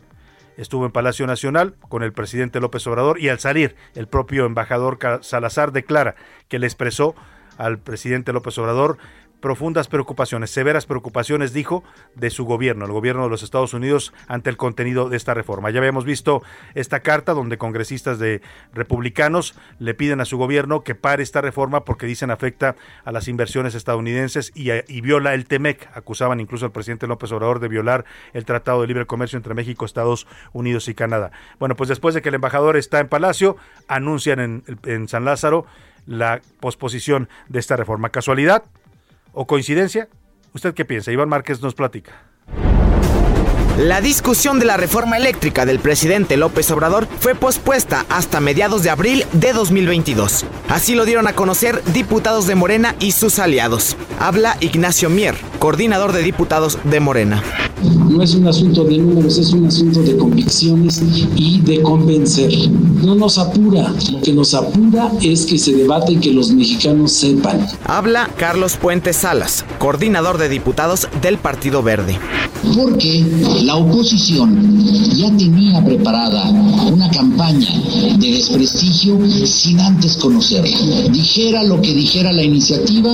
Estuvo en Palacio Nacional con el presidente López Obrador y al salir el propio embajador Salazar declara que le expresó al presidente López Obrador profundas preocupaciones, severas preocupaciones, dijo, de su gobierno, el gobierno de los Estados Unidos, ante el contenido de esta reforma. Ya habíamos visto esta carta donde congresistas de republicanos le piden a su gobierno que pare esta reforma porque dicen afecta a las inversiones estadounidenses y, y viola el TEMEC. Acusaban incluso al presidente López Obrador de violar el Tratado de Libre Comercio entre México, Estados Unidos y Canadá. Bueno, pues después de que el embajador está en Palacio, anuncian en San Lázaro la posposición de esta reforma. ¿Casualidad? ¿O coincidencia? ¿Usted qué piensa? Iván Márquez nos platica. La discusión de la reforma eléctrica del presidente López Obrador fue pospuesta hasta mediados de abril de 2022. Así lo dieron a conocer diputados de Morena y sus aliados. Habla Ignacio Mier, coordinador de diputados de Morena. No es un asunto de números, es un asunto de convicciones y de convencer. No nos apura, lo que nos apura es que se debate y que los mexicanos sepan. Habla Carlos Puentes Salas, coordinador de diputados del Partido Verde. Porque la oposición ya tenía preparada una campaña de desprestigio sin antes conocerla. Dijera lo que dijera la iniciativa.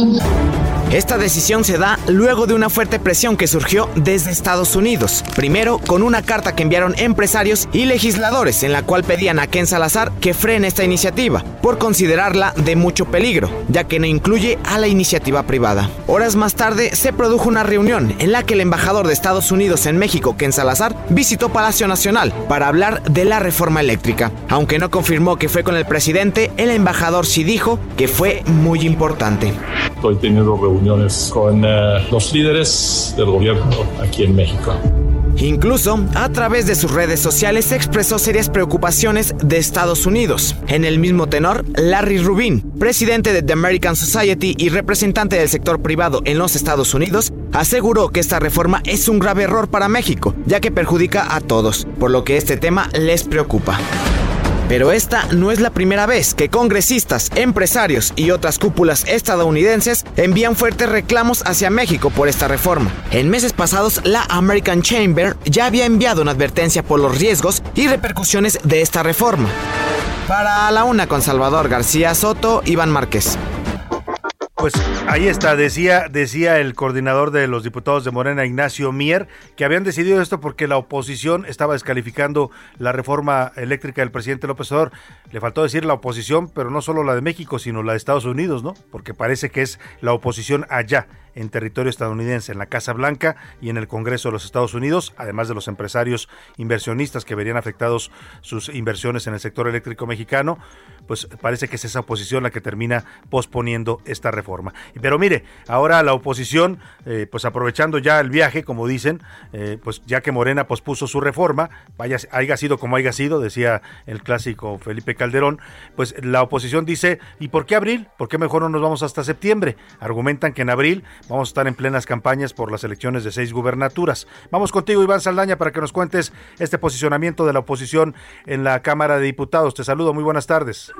Esta decisión se da luego de una fuerte presión que surgió desde Estados Unidos. Primero, con una carta que enviaron empresarios y legisladores en la cual pedían a Ken Salazar que frene esta iniciativa, por considerarla de mucho peligro, ya que no incluye a la iniciativa privada. Horas más tarde se produjo una reunión en la que el embajador de Estados Unidos en México, Ken Salazar, visitó Palacio Nacional para hablar de la reforma eléctrica. Aunque no confirmó que fue con el presidente, el embajador sí dijo que fue muy importante. Estoy teniendo reuniones con eh, los líderes del gobierno aquí en México. Incluso, a través de sus redes sociales expresó serias preocupaciones de Estados Unidos. En el mismo tenor, Larry Rubin, presidente de The American Society y representante del sector privado en los Estados Unidos, aseguró que esta reforma es un grave error para México, ya que perjudica a todos, por lo que este tema les preocupa. Pero esta no es la primera vez que congresistas, empresarios y otras cúpulas estadounidenses envían fuertes reclamos hacia México por esta reforma. En meses pasados, la American Chamber ya había enviado una advertencia por los riesgos y repercusiones de esta reforma. Para la una con Salvador García Soto, Iván Márquez. Pues ahí está, decía, decía el coordinador de los diputados de Morena, Ignacio Mier, que habían decidido esto porque la oposición estaba descalificando la reforma eléctrica del presidente López Obrador. Le faltó decir la oposición, pero no solo la de México, sino la de Estados Unidos, ¿no? Porque parece que es la oposición allá, en territorio estadounidense, en la Casa Blanca y en el Congreso de los Estados Unidos, además de los empresarios inversionistas que verían afectados sus inversiones en el sector eléctrico mexicano, pues parece que es esa oposición la que termina posponiendo esta reforma. Pero mire, ahora la oposición, eh, pues aprovechando ya el viaje, como dicen, eh, pues ya que Morena pospuso su reforma, vaya, haya sido como haya sido, decía el clásico Felipe Calderón, pues la oposición dice, ¿y por qué abril? ¿Por qué mejor no nos vamos hasta septiembre? Argumentan que en abril Vamos a estar en plenas campañas por las elecciones de seis gubernaturas. Vamos contigo, Iván Saldaña, para que nos cuentes este posicionamiento de la oposición en la Cámara de Diputados. Te saludo, muy buenas tardes.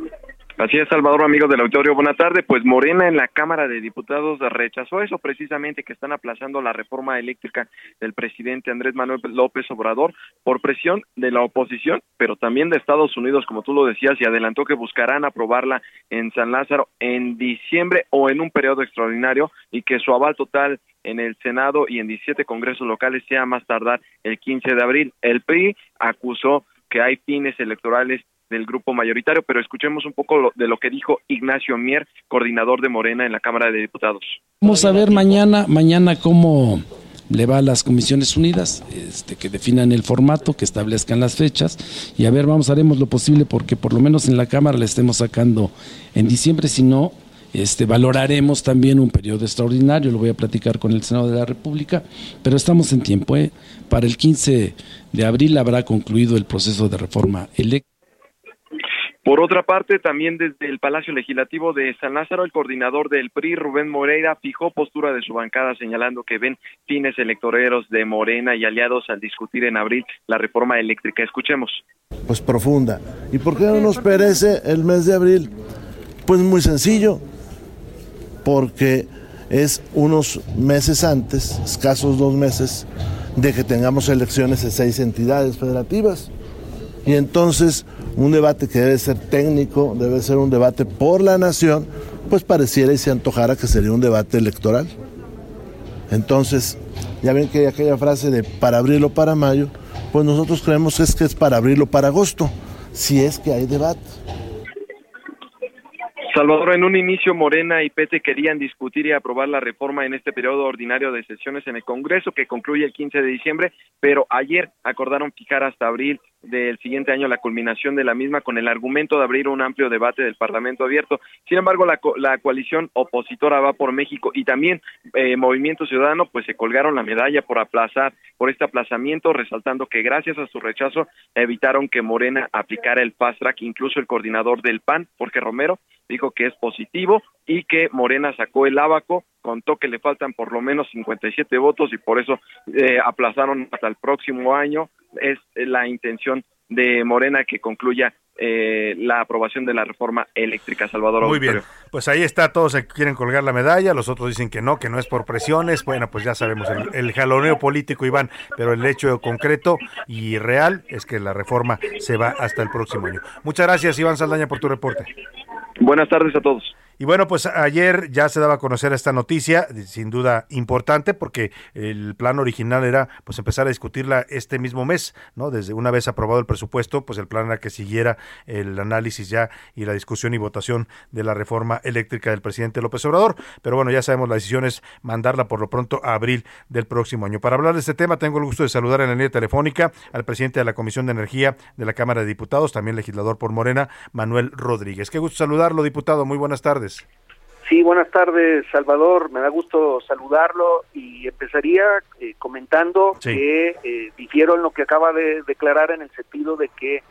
Así es, Salvador, amigos del auditorio, buena tarde. Pues Morena en la Cámara de Diputados rechazó eso precisamente, que están aplazando la reforma eléctrica del presidente Andrés Manuel López Obrador por presión de la oposición, pero también de Estados Unidos, como tú lo decías, y adelantó que buscarán aprobarla en San Lázaro en diciembre o en un periodo extraordinario y que su aval total en el Senado y en 17 congresos locales sea más tardar el 15 de abril. El PRI acusó que hay fines electorales del grupo mayoritario, pero escuchemos un poco lo, de lo que dijo Ignacio Mier, coordinador de Morena en la Cámara de Diputados. Vamos a ver mañana, mañana cómo le va a las comisiones unidas, este, que definan el formato, que establezcan las fechas y a ver, vamos, haremos lo posible porque por lo menos en la Cámara le estemos sacando en diciembre, si no, este, valoraremos también un periodo extraordinario, lo voy a platicar con el Senado de la República, pero estamos en tiempo. ¿eh? Para el 15 de abril habrá concluido el proceso de reforma eléctrica. Por otra parte, también desde el Palacio Legislativo de San Lázaro, el coordinador del PRI, Rubén Moreira, fijó postura de su bancada señalando que ven fines electoreros de Morena y aliados al discutir en abril la reforma eléctrica. Escuchemos. Pues profunda. ¿Y por qué no nos perece el mes de abril? Pues muy sencillo, porque es unos meses antes, escasos dos meses, de que tengamos elecciones en seis entidades federativas. Y entonces un debate que debe ser técnico, debe ser un debate por la nación, pues pareciera y se antojara que sería un debate electoral. Entonces, ya ven que hay aquella frase de para abril o para mayo, pues nosotros creemos es que es para abril o para agosto, si es que hay debate. Salvador, en un inicio Morena y PT querían discutir y aprobar la reforma en este periodo ordinario de sesiones en el Congreso que concluye el 15 de diciembre, pero ayer acordaron fijar hasta abril del siguiente año la culminación de la misma con el argumento de abrir un amplio debate del Parlamento abierto. Sin embargo, la, la coalición opositora va por México y también eh, Movimiento Ciudadano pues se colgaron la medalla por aplazar, por este aplazamiento, resaltando que gracias a su rechazo evitaron que Morena aplicara el fast track, incluso el coordinador del PAN, Jorge Romero, dijo que es positivo y que Morena sacó el abaco, contó que le faltan por lo menos 57 votos y por eso eh, aplazaron hasta el próximo año. Es la intención de Morena que concluya eh, la aprobación de la reforma eléctrica, Salvador. Muy bien, pues ahí está, todos se quieren colgar la medalla, los otros dicen que no, que no es por presiones, bueno, pues ya sabemos el, el jaloneo político, Iván, pero el hecho concreto y real es que la reforma se va hasta el próximo año. Muchas gracias, Iván Saldaña, por tu reporte. Buenas tardes a todos. Y bueno, pues ayer ya se daba a conocer esta noticia, sin duda importante, porque el plan original era pues empezar a discutirla este mismo mes, ¿no? Desde una vez aprobado el presupuesto, pues el plan era que siguiera el análisis ya y la discusión y votación de la reforma eléctrica del presidente López Obrador. Pero bueno, ya sabemos, la decisión es mandarla por lo pronto a abril del próximo año. Para hablar de este tema, tengo el gusto de saludar en la línea telefónica al presidente de la Comisión de Energía de la Cámara de Diputados, también legislador por Morena, Manuel Rodríguez. Qué gusto saludarlo, diputado. Muy buenas tardes. Sí, buenas tardes, Salvador. Me da gusto saludarlo y empezaría eh, comentando Sí. que eh, difiero en lo que acaba de declarar en el sentido de que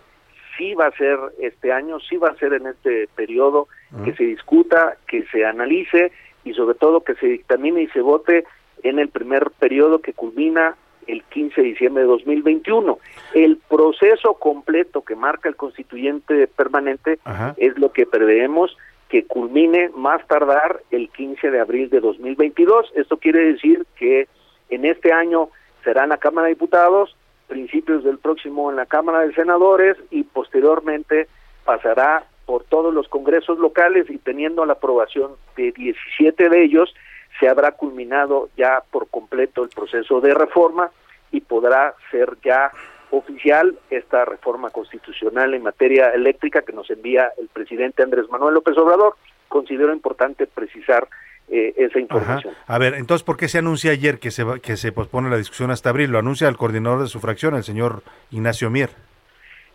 sí va a ser este año, sí va a ser en este periodo que se discuta, que se analice y sobre todo que se dictamine y se vote en el primer periodo que culmina el 15 de diciembre de 2021. El proceso completo que marca el constituyente permanente Ajá. es lo que preveemos que culmine más tardar el 15 de abril de 2022. Esto quiere decir que en este año será en la Cámara de Diputados, principios del próximo en la Cámara de Senadores y posteriormente pasará por todos los congresos locales y teniendo la aprobación de 17 de ellos, se habrá culminado ya por completo el proceso de reforma y podrá ser ya oficial esta reforma constitucional en materia eléctrica que nos envía el presidente Andrés Manuel López Obrador. Considero importante precisar eh, esa Ajá. información. A ver, entonces, ¿por qué se anuncia ayer que se, va- que se pospone la discusión hasta abril? Lo anuncia el coordinador de su fracción, el señor Ignacio Mier.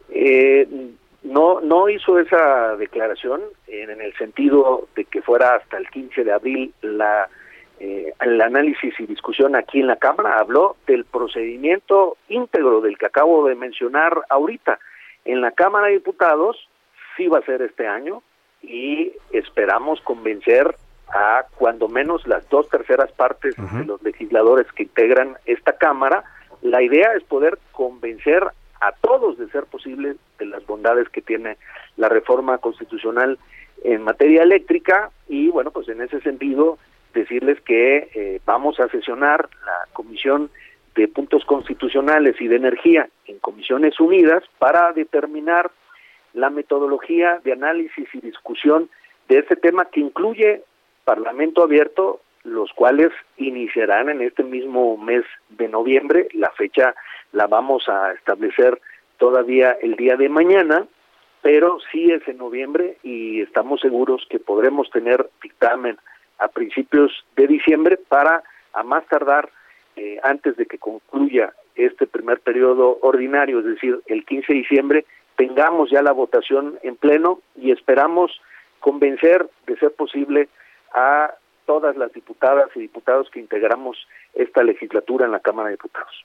Eh, no, no hizo esa declaración en, en el sentido de que fuera hasta el 15 de abril la eh, el análisis y discusión aquí en la Cámara. Habló del procedimiento íntegro del que acabo de mencionar ahorita. En la Cámara de Diputados sí va a ser este año y esperamos convencer a cuando menos las dos terceras partes de los legisladores que integran esta Cámara. La idea es poder convencer a todos de ser posible de las bondades que tiene la reforma constitucional en materia eléctrica y bueno pues en ese sentido decirles que eh, vamos a sesionar la comisión de puntos constitucionales y de energía en comisiones unidas para determinar la metodología de análisis y discusión de este tema que incluye Parlamento abierto, los cuales iniciarán en este mismo mes de noviembre. La fecha la vamos a establecer todavía el día de mañana, pero sí es en noviembre y estamos seguros que podremos tener dictamen a principios de diciembre para a más tardar eh, antes de que concluya este primer periodo ordinario, es decir, el 15 de diciembre, tengamos ya la votación en pleno y esperamos convencer, de ser posible, a todas las diputadas y diputados que integramos esta legislatura en la Cámara de Diputados.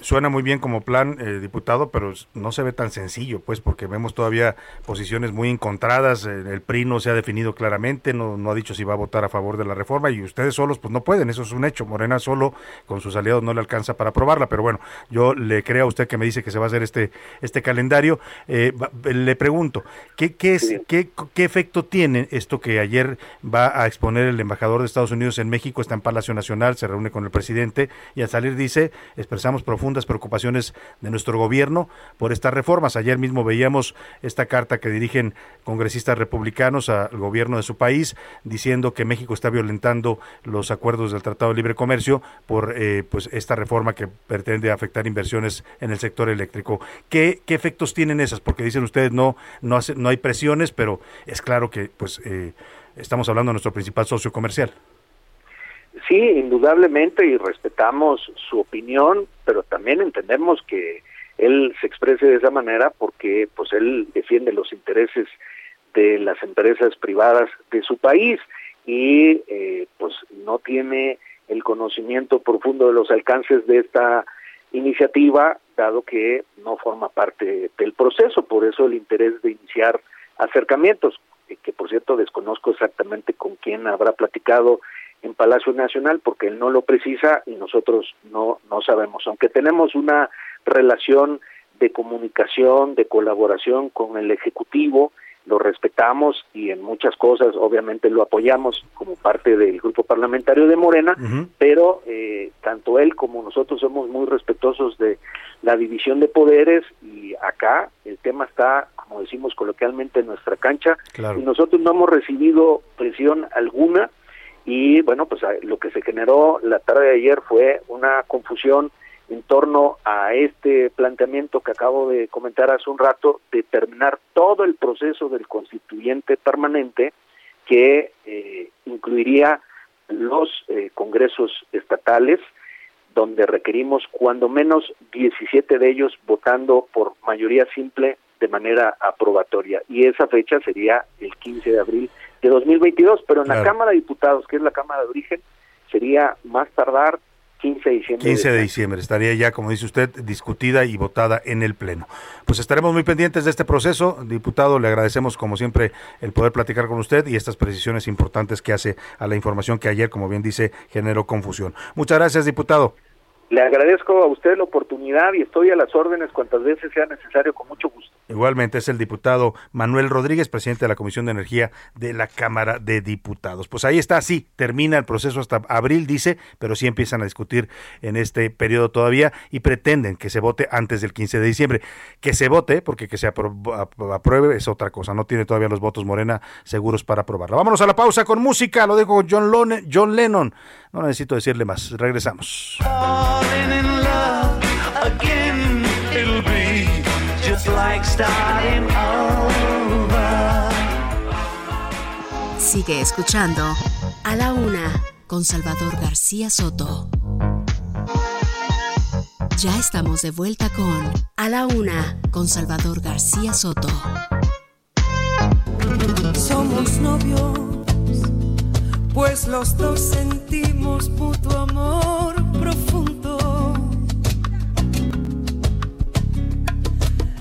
Suena muy bien como plan, eh, diputado, pero no se ve tan sencillo, pues, porque vemos todavía posiciones muy encontradas. eh, El PRI no se ha definido claramente, no, no ha dicho si va a votar a favor de la reforma y ustedes solos, pues, no pueden, eso es un hecho. Morena solo con sus aliados no le alcanza para aprobarla, pero bueno, yo le creo a usted que me dice que se va a hacer este este calendario. Eh, le pregunto, ¿qué, qué, es, qué, qué efecto tiene esto que ayer va a exponer el embajador de Estados Unidos en México? Está en Palacio Nacional, se reúne con el presidente y al salir dice, expresamos profundas preocupaciones de nuestro gobierno por estas reformas. Ayer mismo veíamos esta carta que dirigen congresistas republicanos al gobierno de su país diciendo que México está violentando los acuerdos del Tratado de Libre Comercio por eh, pues esta reforma que pretende afectar inversiones en el sector eléctrico. ¿Qué, qué efectos tienen esas? Porque dicen ustedes no no hace, no hay presiones, pero es claro que pues eh, estamos hablando de nuestro principal socio comercial. Sí, indudablemente y respetamos su opinión, pero también entendemos que él se exprese de esa manera porque pues él defiende los intereses de las empresas privadas de su país y eh, pues no tiene el conocimiento profundo de los alcances de esta iniciativa, dado que no forma parte del proceso, por eso el interés de iniciar acercamientos, que por cierto desconozco exactamente con quién habrá platicado en Palacio Nacional, porque él no lo precisa y nosotros no, no sabemos, aunque tenemos una relación de comunicación, de colaboración con el Ejecutivo, lo respetamos y en muchas cosas obviamente lo apoyamos como parte del grupo parlamentario de Morena, pero eh, tanto él como nosotros somos muy respetuosos de la división de poderes y acá el tema está, como decimos coloquialmente, en nuestra cancha. Y nosotros no hemos recibido presión alguna y bueno, pues lo que se generó la tarde de ayer fue una confusión en torno a este planteamiento que acabo de comentar hace un rato, de terminar todo el proceso del constituyente permanente que eh, incluiría los eh, congresos estatales, donde requerimos cuando menos 17 de ellos votando por mayoría simple de manera aprobatoria. Y esa fecha sería el 15 de abril de 2022, pero en la Cámara de Diputados, que es la Cámara de Origen, sería más tardar 15 de diciembre. 15 de diciembre estaría ya, como dice usted, discutida y votada en el Pleno. Pues estaremos muy pendientes de este proceso. Diputado, le agradecemos como siempre el poder platicar con usted y estas precisiones importantes que hace a la información que ayer, como bien dice, generó confusión. Muchas gracias, diputado. Le agradezco a usted la oportunidad y estoy a las órdenes cuantas veces sea necesario, con mucho gusto. Igualmente es el diputado Manuel Rodríguez, presidente de la Comisión de Energía de la Cámara de Diputados. Pues ahí está, sí, termina el proceso hasta abril, dice, pero sí empiezan a discutir en este periodo todavía y pretenden que se vote antes del 15 de diciembre. Que se vote, porque que se apruebe es otra cosa, no tiene todavía los votos Morena seguros para aprobarla. Vámonos a la pausa con música, lo dejo John, John Lennon. No necesito decirle más, regresamos. Sigue escuchando A la Una con Salvador García Soto. Ya estamos de vuelta con A la Una con Salvador García Soto. Somos novios, pues los dos sentimos mutuo amor profundo.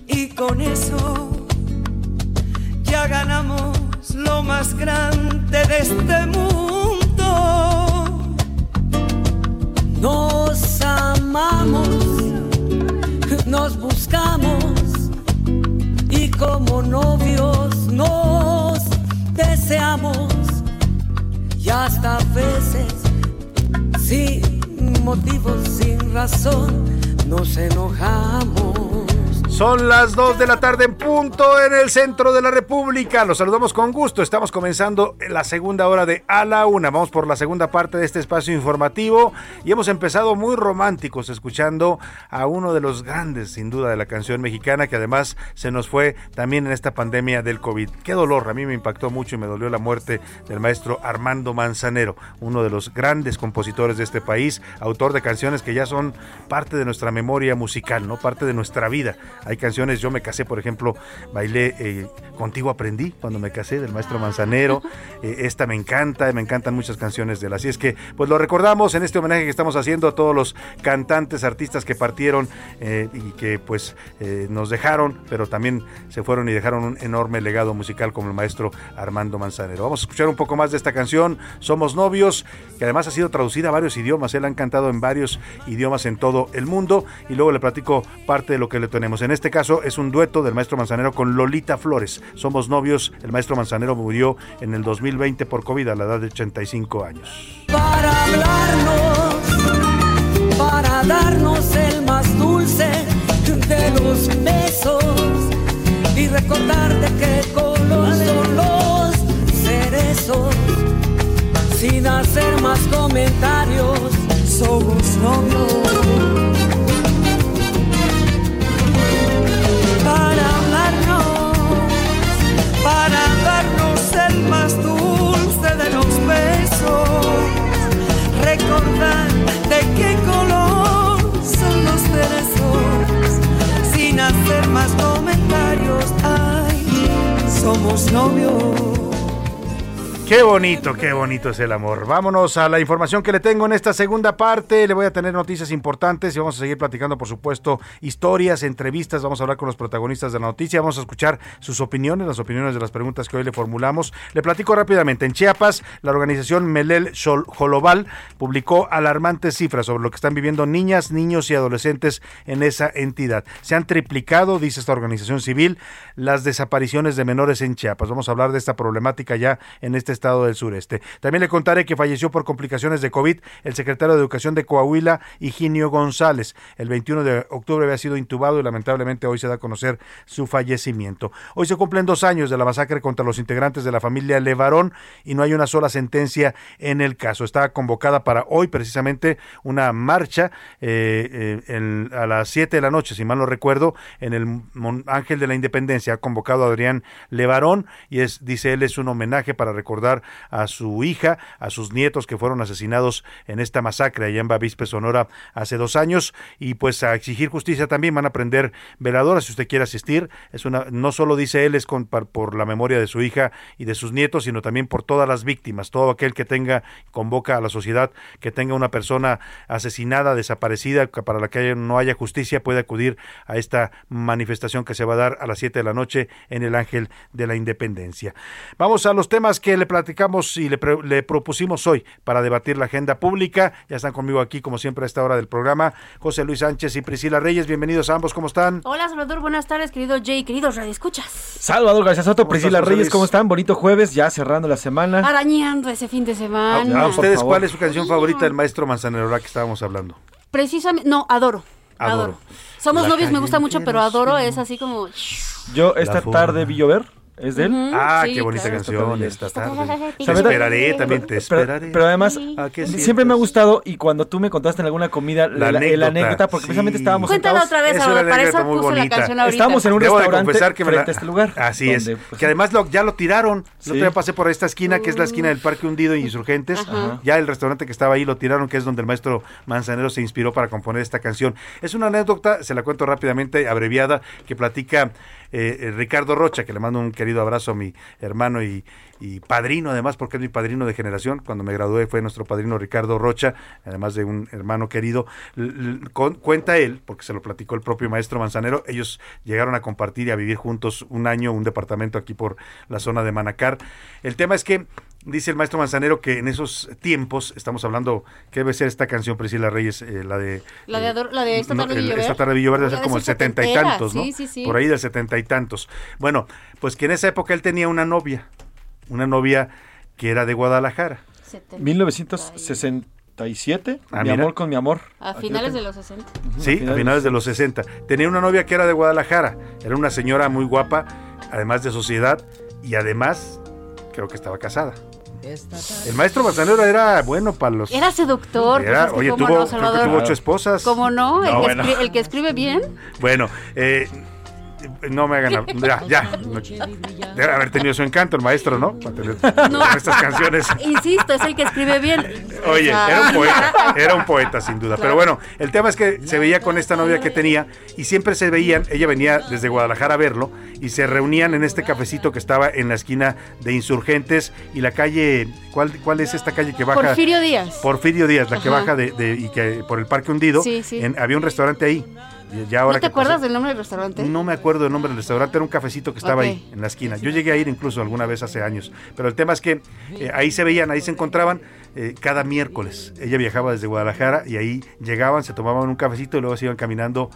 Y con eso ya ganamos lo más grande de este mundo. Nos amamos, nos buscamos y como novios nos deseamos hasta veces sin motivos, sin razón, nos enojamos. Son las 2 de la tarde en punto en el centro de la República. Los saludamos con gusto. Estamos comenzando la segunda hora de A la Una. Vamos por la segunda parte de este espacio informativo y hemos empezado muy románticos escuchando a uno de los grandes, sin duda, de la canción mexicana que además se nos fue también en esta pandemia del COVID. Qué dolor, a mí me impactó mucho y me dolió la muerte del maestro Armando Manzanero, uno de los grandes compositores de este país, autor de canciones que ya son parte de nuestra memoria musical, no parte de nuestra vida. Hay canciones, yo me casé, por ejemplo, bailé eh, Contigo aprendí cuando me casé, del maestro Manzanero. Eh, esta me encanta, me encantan muchas canciones de él. Así es que, pues lo recordamos en este homenaje que estamos haciendo a todos los cantantes, artistas que partieron eh, y que pues nos dejaron, pero también se fueron y dejaron un enorme legado musical como el maestro Armando Manzanero. Vamos a escuchar un poco más de esta canción, Somos Novios, que además ha sido traducida a varios idiomas. Él ha cantado en varios idiomas en todo el mundo y luego le platico parte de lo que le tenemos. En este este caso es un dueto del maestro Manzanero con Lolita Flores. Somos novios. El maestro Manzanero murió en el 2020 por COVID a la edad de 85 años. Para hablarnos, para darnos el más dulce de los besos y recordar de qué color son los cerezos. Sin hacer más comentarios, somos novios. para darnos el más dulce de los besos. Recordar de qué color son los cerezos, sin hacer más comentarios. Ay, somos novios bonito, qué bonito es el amor. Vámonos a la información que le tengo en esta segunda parte. Le voy a tener noticias importantes y vamos a seguir platicando, por supuesto, historias, entrevistas. Vamos a hablar con los protagonistas de la noticia. Vamos a escuchar sus opiniones, las opiniones de las preguntas que hoy le formulamos. Le platico rápidamente. En Chiapas, la organización Melel Joloval publicó alarmantes cifras sobre lo que están viviendo niñas, niños y adolescentes en esa entidad. Se han triplicado, dice esta organización civil, las desapariciones de menores en Chiapas. Vamos a hablar de esta problemática ya en este estado del sureste. También le contaré que falleció por complicaciones de COVID el secretario de Educación de Coahuila, Higinio González. El 21 de octubre había sido intubado y lamentablemente hoy se da a conocer su fallecimiento. Hoy se cumplen dos años de la masacre contra los integrantes de la familia Levarón y no hay una sola sentencia en el caso. Está convocada para hoy precisamente una marcha eh, eh, a las 7 de la noche, si mal no recuerdo, en el Ángel de la Independencia. Ha convocado a Adrián Levarón y es, dice él, es un homenaje para recordar a su hija, a sus nietos que fueron asesinados en esta masacre allá en Bavispe, Sonora, hace dos años, y pues a exigir justicia también van a prender veladoras si usted quiere asistir. Es una, no solo dice él es por la memoria de su hija y de sus nietos, sino también por todas las víctimas, todo aquel que tenga, convoca a la sociedad que tenga una persona asesinada, desaparecida, para la que no haya justicia, puede acudir a esta manifestación que se va a dar a las 7 de la noche en el Ángel de la Independencia. Vamos a los temas que le platicamos y le, le, propusimos hoy para debatir la agenda pública. Ya están conmigo aquí, como siempre, a esta hora del programa, José Luis Sánchez y Priscila Reyes. Bienvenidos a ambos, ¿cómo están? Hola, Salvador, buenas tardes, querido Jay, queridos Escuchas. Salvador García Soto, Priscila Reyes, ¿cómo están? Bonito jueves, ya cerrando la semana. Arañando ese fin de semana. ¿A ustedes cuál es su canción favorita del maestro Manzanero, que estábamos hablando? Precisamente, no, adoro. Adoro. Somos novios, me gusta mucho, pero adoro es así como... Yo esta tarde vi llover. ¿Es de él? ah, qué bonita canción esta tarde. Te esperaré, también te esperaré. Pero, además, siempre me ha gustado y cuando tú me contaste en alguna comida la, anécdota, porque precisamente estábamos Cuéntala otra vez, ahora, para eso puse bonita. la canción ahorita. Estábamos en un Debo restaurante de que frente a este lugar. Así es. Pues, que además lo, ya lo tiraron. Sí. Yo pasé por esta esquina, que es la esquina del Parque Hundido y Insurgentes. Ya el restaurante que estaba ahí lo tiraron, que es donde el maestro Manzanero se inspiró para componer esta canción. Es una anécdota, se la cuento rápidamente, abreviada, que platica eh, Ricardo Rocha, que le mando un querido abrazo a mi hermano y, padrino además, porque es mi padrino de generación. Cuando me gradué fue nuestro padrino Ricardo Rocha, además de un hermano querido. cuenta él, porque se lo platicó el propio maestro Manzanero, ellos llegaron a compartir y a vivir juntos un año, un departamento aquí por la zona de Manacar. El tema es que Dice el maestro Manzanero que en esos tiempos, estamos hablando, ¿qué debe ser esta canción, Priscila Reyes? Eh, la de... La de, eh, la de Esta tarde no, Esta tarde debe ser como el setenta y tantos, ¿no? Sí, sí, sí. Por ahí del setenta y tantos. Bueno, pues que en esa época él tenía una novia, una novia que era de Guadalajara. 1967, ah, mi amor con mi amor. A finales de los 60. Sí, a finales de los 60. Tenía una novia que era de Guadalajara. Era una señora muy guapa, además de sociedad, y además creo que estaba casada. El maestro Manzanero era bueno para los. Era seductor. Pues oye, tuvo, no, tuvo ocho esposas. ¿Cómo no? El, que escribe, el, que escribe, bien. Bueno, eh, no me hagan. Ya, ya. Debe haber tenido su encanto el maestro, ¿no? Para tener estas canciones. Insisto, es el que escribe bien. Oye, era un poeta, era un poeta sin duda. Pero bueno, el tema es que se veía con esta novia que tenía y siempre se veían, ella venía desde Guadalajara a verlo y se reunían en este cafecito que estaba en la esquina de Insurgentes y la calle, ¿cuál, cuál es esta calle que baja? Porfirio Díaz. Porfirio Díaz, la que baja de, y que por el Parque Hundido. Sí, sí. había un restaurante ahí ¿No te acuerdas del nombre del restaurante? No me acuerdo del nombre del restaurante, era un cafecito que estaba ahí, en la esquina. Yo llegué a ir incluso alguna vez hace años, pero el tema es que eh, ahí se veían, ahí se encontraban eh, cada miércoles. Ella viajaba desde Guadalajara y ahí llegaban, se tomaban un cafecito y luego se iban caminando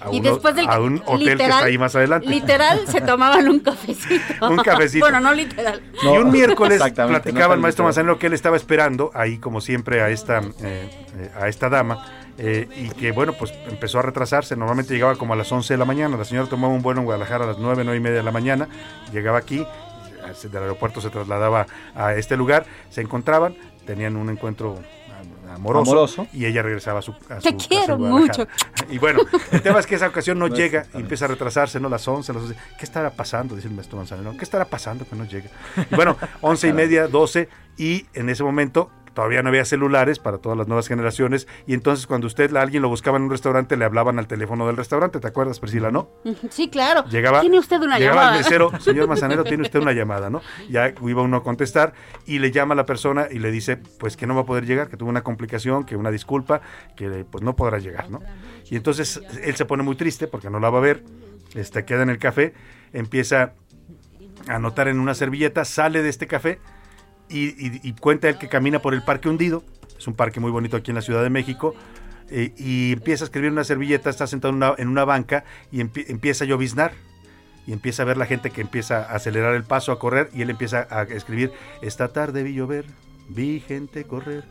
a, y después del, a un hotel que está ahí más adelante. Literal, se tomaban un cafecito. un cafecito. bueno, no literal. y un miércoles platicaba el maestro Manzanero que él estaba esperando ahí, como siempre, a esta, eh, a esta dama eh, y que bueno, pues empezó a retrasarse, normalmente llegaba como a las 11 de la mañana, la señora tomaba un vuelo en Guadalajara a las 9, 9 y media de la mañana, llegaba aquí, del aeropuerto se trasladaba a este lugar, se encontraban, tenían un encuentro amoroso, y ella regresaba a su, a Te quiero mucho. Y bueno, el tema es que esa ocasión no llega y empieza a retrasarse, ¿no? Las 11, las 12. ¿Qué estará pasando? Dice el maestro Manzanero. ¿Qué estará pasando que no llega? Y bueno, once y media, 12 y en ese momento todavía no había celulares para todas las nuevas generaciones y entonces cuando usted, alguien lo buscaba en un restaurante, le hablaban al teléfono del restaurante, ¿te acuerdas, Priscila, no? Sí, claro. Llegaba, tiene usted una llegaba llamada. el mesero, señor Manzanero, tiene usted una llamada, ¿no? Ya iba uno a contestar y le llama a la persona y le dice, pues que no va a poder llegar, que tuvo una complicación, que una disculpa, que pues no podrá llegar, ¿no? Y entonces él se pone muy triste porque no la va a ver, este, queda en el café, empieza a anotar en una servilleta, sale de este café y, cuenta él que camina por el Parque Hundido, es un parque muy bonito aquí en la Ciudad de México, eh, y empieza a escribir una servilleta, está sentado en una, en una banca y empie, empieza a lloviznar. Y empieza a ver la gente que empieza a acelerar el paso, a correr, y él empieza a escribir, esta tarde vi llover, vi gente correr,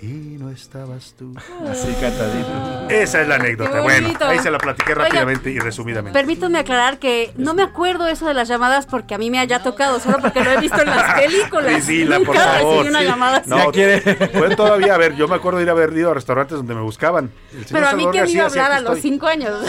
y no estabas tú. Así cantadito. Esa es la anécdota. Bueno, ahí se la platiqué Oiga, rápidamente y resumidamente. Permítanme aclarar que no me acuerdo eso de las llamadas porque a mí me haya tocado, solo porque lo he visto en las películas. Priscila, por Nunca favor. recibí una Sí. llamada así. No, fue todavía, a ver, yo me acuerdo de ir a haber ido a restaurantes donde me buscaban. El señor Pero a mí que me iba a hablar a sí, los cinco años.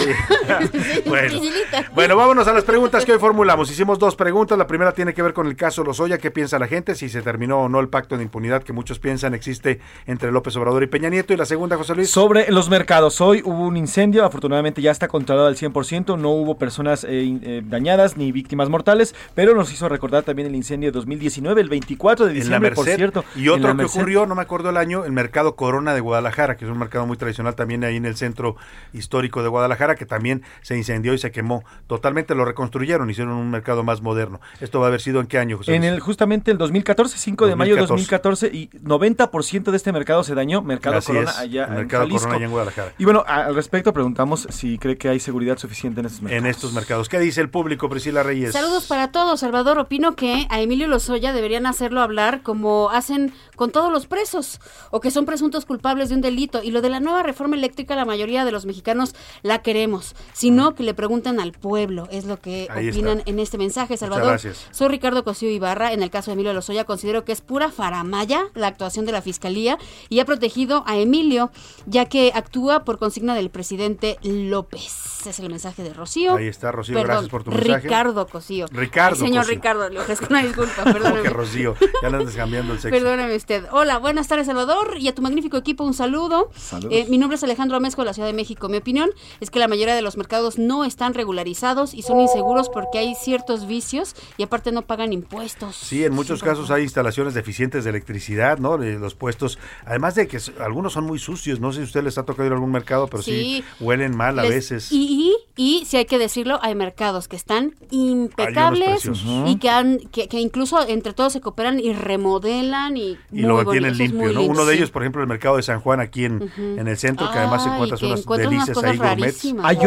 Bueno. Vámonos a las preguntas que hoy formulamos. Hicimos dos preguntas. La primera tiene que ver con el caso Lozoya. ¿Qué piensa la gente? Si se terminó o no el pacto de impunidad que muchos piensan existe entre López Obrador y Peña Nieto. Y la segunda, José Luis. Sobre los mercados, hoy hubo un incendio, afortunadamente ya está controlado al 100%, no hubo personas eh, eh, dañadas ni víctimas mortales, pero nos hizo recordar también el incendio de 2019, el 24 de en la diciembre, por cierto. Y otro que Merced. ocurrió, no me acuerdo el año, el mercado Corona de Guadalajara, que es un mercado muy tradicional también ahí en el centro histórico de Guadalajara, que también se incendió y se quemó. Totalmente lo reconstruyeron, hicieron un mercado más moderno. ¿Esto va a haber sido en qué año, José En el justamente el 2014, 5 de mayo de 2014. 2014 y 90% de este mercado se dañó, Mercado Así Corona es, allá en mercado Jalisco. Corona allá en Guadalajara. Y bueno, al respecto preguntamos si cree que hay seguridad suficiente en estos mercados. En estos mercados. ¿Qué dice el público, Priscila Reyes? Saludos para todos, Salvador. Opino que a Emilio Lozoya deberían hacerlo hablar como hacen con todos los presos o que son presuntos culpables de un delito. Y lo de la nueva reforma eléctrica, la mayoría de los mexicanos la queremos. Sino que le preguntan al pueblo, es lo que Ahí opinan está. en este mensaje, Salvador. gracias. Soy Ricardo Cosío Ibarra. En el caso de Emilio Lozoya, considero que es pura faramaya la actuación de la fiscalía y ha protegido a Emilio, ya que actúa por consigna del presidente López. Es el mensaje de Rocío. Ahí está, Rocío, Perdón, gracias por tu mensaje. Ricardo Cosío. Ricardo Ay, señor Cosío. Ricardo, le ofrezco una disculpa, ¿Cómo perdóneme. que Rocío? Ya le andas cambiando el sexo. Perdóneme usted. Hola, buenas tardes, Salvador, y a tu magnífico equipo un saludo. Saludos. Eh, mi nombre es Alejandro Amesco de la Ciudad de México. Mi opinión es que la mayoría de los mercados no están regularizados y son inseguros porque hay ciertos vicios y aparte no pagan impuestos. Sí, en muchos casos hay instalaciones deficientes de electricidad, ¿no? De los puestos, además de que algunos son muy sucios, no sé si a usted les ha tocado ir a algún mercado, pero sí, Sí. huelen mal a Les- veces. Y, y, si hay que decirlo, hay mercados que están impecables y que, han, que, que incluso entre todos se cooperan y remodelan y, lo bonito, tienen eso es limpio, ¿no? Uno de ellos, por ejemplo, el mercado de San Juan aquí en, en el centro, que además Ay, encuentras que unas unas delicias cosas ahí gourmet. rarísimas. Hay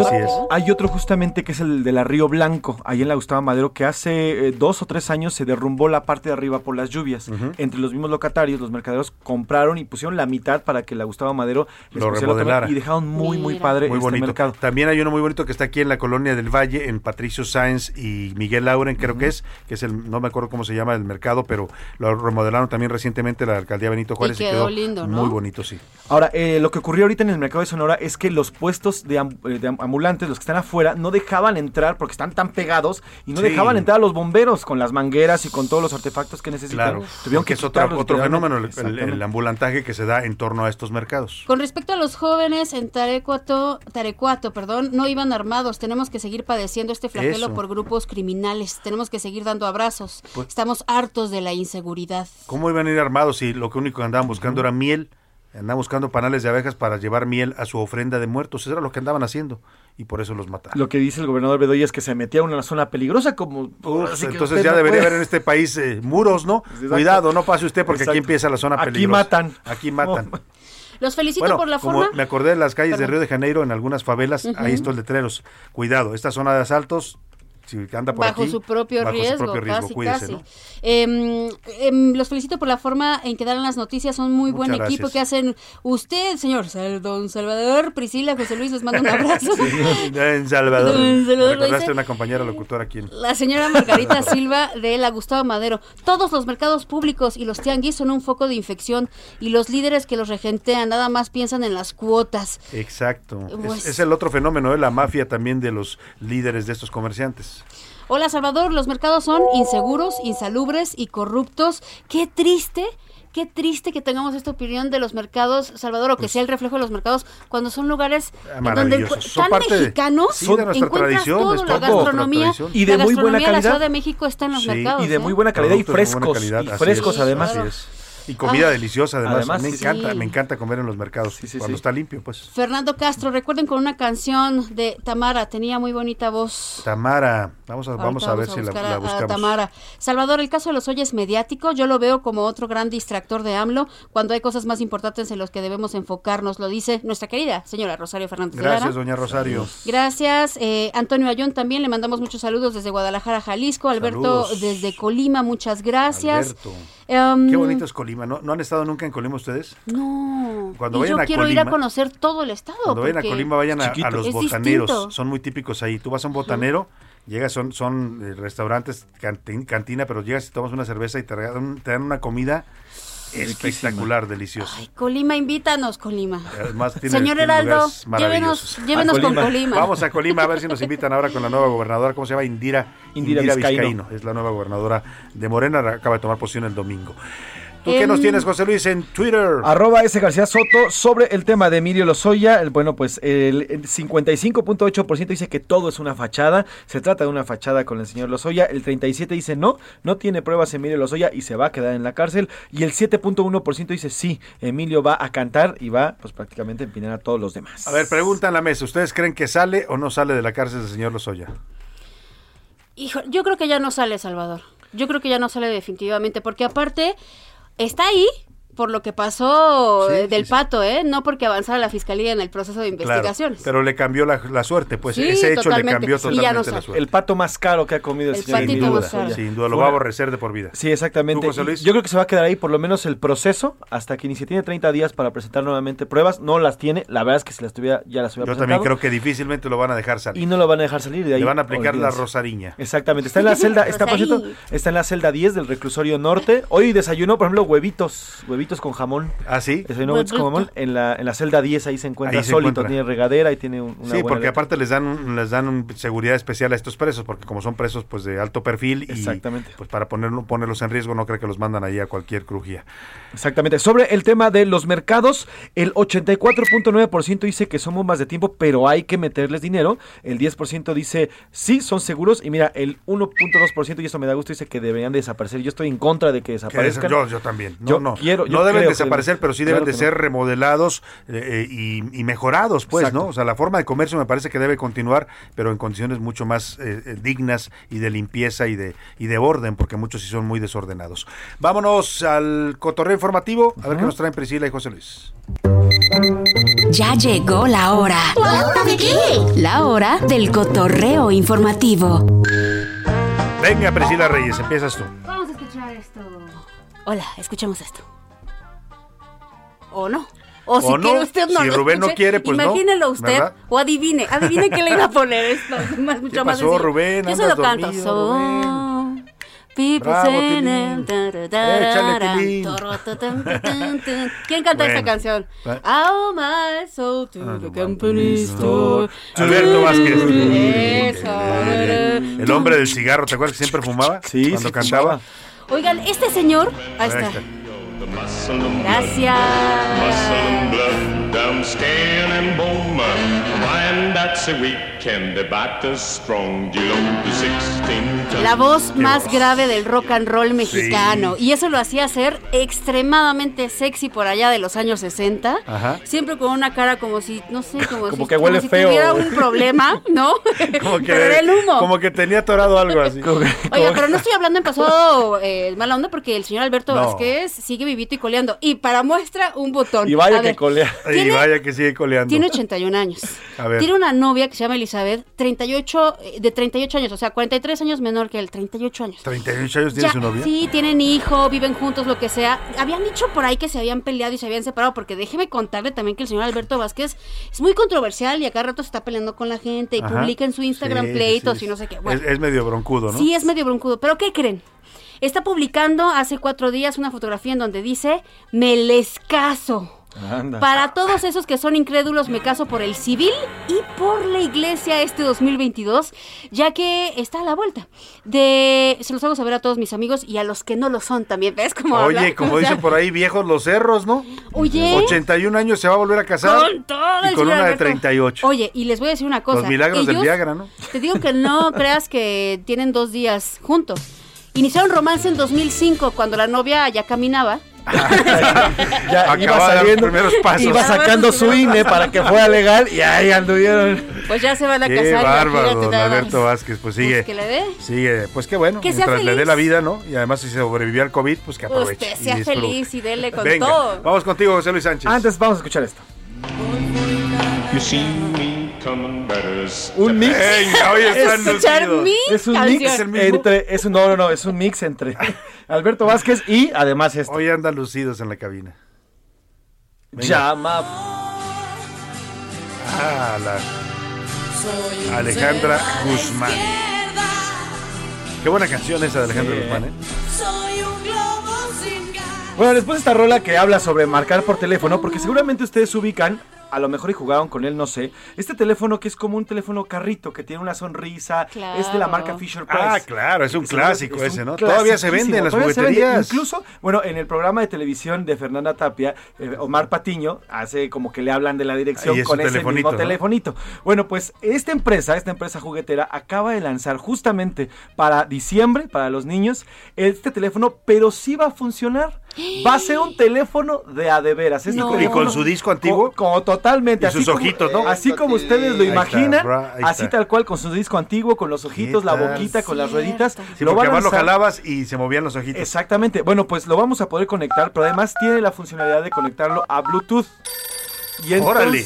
hay otro justamente que es el de la Río Blanco, ahí en la Gustavo Madero, que hace eh, dos o tres años se derrumbó la parte de arriba por las lluvias. Entre los mismos locatarios, los mercaderos compraron y pusieron la mitad para que la Gustavo Madero les Lo remodelara. y dejaron muy, muy padre Muy este bonito. mercado. También hay uno muy bonito que está aquí en la colonia del Valle, en Patricio Sáenz y Miguel Lauren, creo que es, que es el, no me acuerdo cómo se llama el mercado, pero lo remodelaron también recientemente la alcaldía Benito Juárez y quedó lindo, ¿no? muy bonito, sí. Ahora, eh, lo que ocurrió ahorita en el mercado de Sonora es que los puestos de, eh, de ambulantes, los que están afuera, no dejaban entrar porque están tan pegados y no Sí. dejaban entrar a los bomberos con las mangueras y con todos los artefactos que necesitan. Claro, Tuvieron que es otro, fenómeno, el- el, el Exactamente. ambulantaje que se da en torno a estos mercados. Con respecto a los jóvenes en Tarecuato, Tarecuato, perdón, no iban armados. Tenemos que seguir padeciendo este flagelo Eso. por grupos criminales. Tenemos que seguir dando abrazos. Pues- Estamos hartos de la inseguridad. ¿Cómo iban a ir armados si lo que único que andaban buscando era miel? Andaban buscando panales de abejas para llevar miel a su ofrenda de muertos. Eso era lo que andaban haciendo y por eso los mataron. Lo que dice el gobernador Bedoya es que se metía a una zona peligrosa como... Uf, así que entonces ya no debería puede- haber en este país eh, muros, ¿no? Exacto. Cuidado, no pase usted porque Exacto. aquí empieza la zona Aquí peligrosa. matan. Aquí matan. Los felicito Bueno, por la como forma. me acordé de las calles de. Río de Janeiro, en algunas favelas, Ujú. ahí estos letreros. Cuidado, esta zona de asaltos, si anda por bajo aquí, su propio bajo su riesgo, propio riesgo, casi, cuídese, casi. ¿no? Em, em, los felicito por la forma en que dan las noticias, son muy buen equipo que hacen usted, señor Don Salvador, Priscila, José Luis, les mando un abrazo. En Salvador. En Salvador, Me recordaste una compañera locutora aquí. La señora Margarita Silva de la Gustavo Madero. Todos los mercados públicos y los tianguis son un foco de infección y los líderes que los regentean nada más piensan en las cuotas. Exacto. Es- Pues- es, el otro fenómeno, ¿eh? la mafia también de los líderes de estos comerciantes. Hola Salvador, los mercados son inseguros, insalubres y corruptos. Qué triste qué triste que tengamos esta opinión de los mercados, Salvador, o que sea el reflejo de los mercados, cuando son lugares en donde Son tan parte de- mexicanos, sí, de nuestra encuentras tradición, todo, es la gastronomía, tradición. Y de la muy buena gastronomía de la calidad. Ciudad de México está en los Sí, mercados. Y de ¿eh? muy buena calidad y Productos frescos. calidad, y frescos es, además. así es. Y comida deliciosa además. Además, me sí, encanta, sí. me encanta comer en los mercados cuando sí. está limpio, pues. Fernando Castro, recuerden con una canción de Tamara, tenía muy bonita voz. Tamara, vamos a, vamos a ver si la, la a- a buscamos. Tamara. Salvador, el caso de los hoy es mediático. Yo lo veo como otro gran distractor de AMLO cuando hay cosas más importantes en los que debemos enfocarnos. Lo dice nuestra querida señora Rosario Fernández. de Gracias, Lara. doña Rosario. Gracias. eh, Antonio Ayón también le mandamos muchos saludos desde Guadalajara, Jalisco. Alberto Saludos. desde Colima, muchas gracias. Alberto. Em, Qué bonito es Colima. ¿No, ¿No han estado nunca en Colima ustedes? No. Cuando y vayan yo a quiero ir a conocer todo el estado. Cuando vayan a Colima, vayan a, los Es botaneros. distinto. Son muy típicos ahí. Tú vas a un botanero, llegas, son, son eh, restaurantes, cantin- cantina, pero llegas y tomas una cerveza y te, regalan- te dan una comida espectacular, deliciosa. Colima, invítanos, Colima. Además, tiene, Señor Heraldo, llévenos, llévenos con Colima. Vamos a Colima a ver si nos invitan ahora con la nueva gobernadora, ¿cómo se llama? Indira, Indira Vizcaíno. Es la nueva gobernadora de Morena, acaba de tomar posición el domingo. ¿Tú qué Em, nos tienes, José Luis, en Twitter? Arroba S. García Soto sobre el tema de Emilio Lozoya. el- Bueno, pues el, el 55.8% dice que todo es una fachada. Se trata de una fachada con el señor Lozoya. El 37% dice no, no tiene pruebas Emilio Lozoya y se va a quedar en la cárcel. Y el 7.1% dice sí, Emilio va a cantar y va pues prácticamente a empinar a todos los demás. A ver, pregunta en la mesa. ¿Ustedes creen que sale o no sale de la cárcel el señor Lozoya? Hijo, yo creo que ya no sale, Salvador. Yo creo que ya no sale definitivamente, porque aparte está ahí por lo que pasó Sí, eh, del sí. pato, ¿eh? No porque avanzara la fiscalía en el proceso de Claro, investigaciones. pero le cambió la, la suerte, pues Sí, ese hecho le totalmente. cambió Y ya totalmente no la suerte. El pato más caro que ha comido el, El señor más Lozoya. caro. Sin duda, lo va a aborrecer de por vida. Sí, exactamente. Yo creo que se va a quedar ahí por lo menos el proceso hasta que ni se tiene 30 días para presentar nuevamente pruebas. No las tiene. La verdad es que si las tuviera ya las hubiera Yo también creo que difícilmente lo van a dejar salir. Y no lo van a dejar salir de ahí. Le van a aplicar la rosariña. Exactamente. Está en la celda, está por cierto, está en la celda 10 del reclusorio norte. Hoy desayunó, por ejemplo, huevitos, huevitos con jamón. ¿Ah, sí? Desayunó huevitos con jamón en la, en la celda 10, ahí se encuentra Ahí se sólito, encuentra. tiene regadera y tiene un- una Sí, buena porque letra. aparte les dan un- les dan un seguridad especial a estos presos, porque como son presos pues de alto perfil y Exactamente. pues para ponerlo, ponerlos en riesgo no creo que los mandan ahí a cualquier crujía. Exactamente. Sobre el tema de los mercados, el 84.9% dice que son bombas de tiempo, pero hay que meterles dinero. El 10% dice sí, son seguros. Y mira, el 1.2%, y esto me da gusto, dice que deberían desaparecer. Yo estoy en contra de que Que desaparezcan. yo, yo también. No, Yo no. quiero- no deben que desaparecer, pero sí claro deben de ser no. remodelados eh, eh, y, y mejorados, pues, Exacto. ¿no? O sea, la forma de comercio me parece que debe continuar, pero en condiciones mucho más eh, dignas y de limpieza y de, y de orden, porque muchos sí son muy desordenados. Vámonos al cotorreo informativo, a ver qué nos traen Priscila y José Luis. Ya llegó la hora. ¿La hora de qué? La hora del cotorreo informativo. Venga, Priscila Reyes, empiezas tú. Vamos a escuchar esto. Hola, escuchemos esto. ¿O no? O si O no, quiere usted no si lo Rubén no quiere, pues no, Imagínelo usted ¿verdad? o adivine. Adivine qué le iba a poner esto. Más, mucho ¿Qué más pasó, sencillo. Rubén? Yo se ¿Andas lo canto. dormido, So, Bravo, Échale. ¿Quién canta esta Bueno. canción? Va- Oh my soul to the company store. Alberto Vázquez. Eso. El hombre del cigarro, ¿te acuerdas que siempre fumaba? Sí, Cuando sí cantaba. Oigan, este señor. Ahí está. Gracias. Down skin and bone, wine that's a weekend, the back strong, you know, the 16 La voz más grave del rock and roll mexicano. Y eso lo hacía ser extremadamente sexy por allá de los años 60. Ajá. Siempre con una cara como si, no sé, como, Como si, que huele si feo. tuviera un problema, ¿no? Como que, pero era el humo. como que tenía atorado algo así. Oiga, pero no estoy hablando en pasado eh, mala onda porque el señor Alberto No. Vázquez sigue vivito y coleando. Y para muestra, un botón. Y vaya A que ver, colea. Y vaya que sigue coleando. Tiene 81 años. A ver. Tiene una novia que se llama Elizabeth, 38, eh, de 38 años, o sea, 43 años menor que él, 38 años. 38 años tiene Ya, su novia. Sí, tienen hijo, viven juntos, lo que sea. Habían dicho por ahí que se habían peleado y se habían separado, porque déjeme contarle también que el señor Alberto Vázquez es muy controversial y a cada rato se está peleando con la gente y Ajá. publica en su Instagram Sí, pleitos sí, y no sé qué. Bueno, Es, es medio broncudo, ¿no? Sí, es medio broncudo. ¿Pero qué creen? Está publicando hace cuatro días una fotografía en donde dice, me les caso. Anda. Para todos esos que son incrédulos, me caso por el civil y por la iglesia este 2022, ya que está a la vuelta. De, se los hago saber a todos mis amigos y a los que no lo son también. ¿Ves cómo Oye, habla? como O sea, dicen por ahí, viejos los cerros, ¿no? Oye. 81 años se va a volver a casar. Con todo y con una de Alberto. 38. Oye, y les voy a decir una cosa. Los milagros del Ellos- Viagra, ¿no? Te digo que no creas que tienen dos días juntos. Iniciaron romance en 2005 cuando la novia ya caminaba. Ya iba los saliendo, primeros pasos. iba sacando su INE para que fuera legal y ahí anduvieron. Pues ya se van a Qué casar. bárbaro, don más. Alberto Vázquez. Pues sigue. Pues que le dé. Sigue. Pues qué bueno. Que sea mientras le dé la vida, ¿no? Y además si sobrevivió al COVID, pues que aproveche. Usted sea feliz y dele con Venga, todo. vamos contigo, José Luis Sánchez. Antes vamos a escuchar esto. You see me Un mix. Están Escuchar mi Es un canción. mix entre es un no no no es un mix entre Alberto Vázquez y además esto. Hoy andan lucidos en la cabina. Venga. Llama Ah, la Alejandra Guzmán. Qué buena canción esa de Alejandra Sí. Guzmán, ¿eh? Bueno, después de esta rola que habla sobre marcar por teléfono, porque seguramente ustedes ubican, a lo mejor y jugaron con él, no sé, este teléfono que es como un teléfono carrito, que tiene una sonrisa, es de la marca Fisher Price. Ah, claro, es un clásico es un ese, ¿no? Todavía se vende en las jugueterías. Incluso, bueno, en el programa de televisión de Fernanda Tapia, eh, Omar Patiño hace como que le hablan de la dirección es con ese telefonito, mismo ¿no? telefonito. Bueno, pues esta empresa, esta empresa juguetera, acaba de lanzar justamente para diciembre, para los niños, este teléfono, pero sí va a funcionar. Va a ser un teléfono de a de veras. Este No. ¿Y con su disco antiguo? co- Como, totalmente. Y así sus como- ojitos, ¿no? Así como ustedes lo está, imaginan, bra, así está. tal cual, con su disco antiguo, con los ojitos, la boquita, con las rueditas. Sí, lo va porque a además lo jalabas y se movían los ojitos. Exactamente. Bueno, pues lo vamos a poder conectar, pero además tiene la funcionalidad de conectarlo a Bluetooth. Y Órale.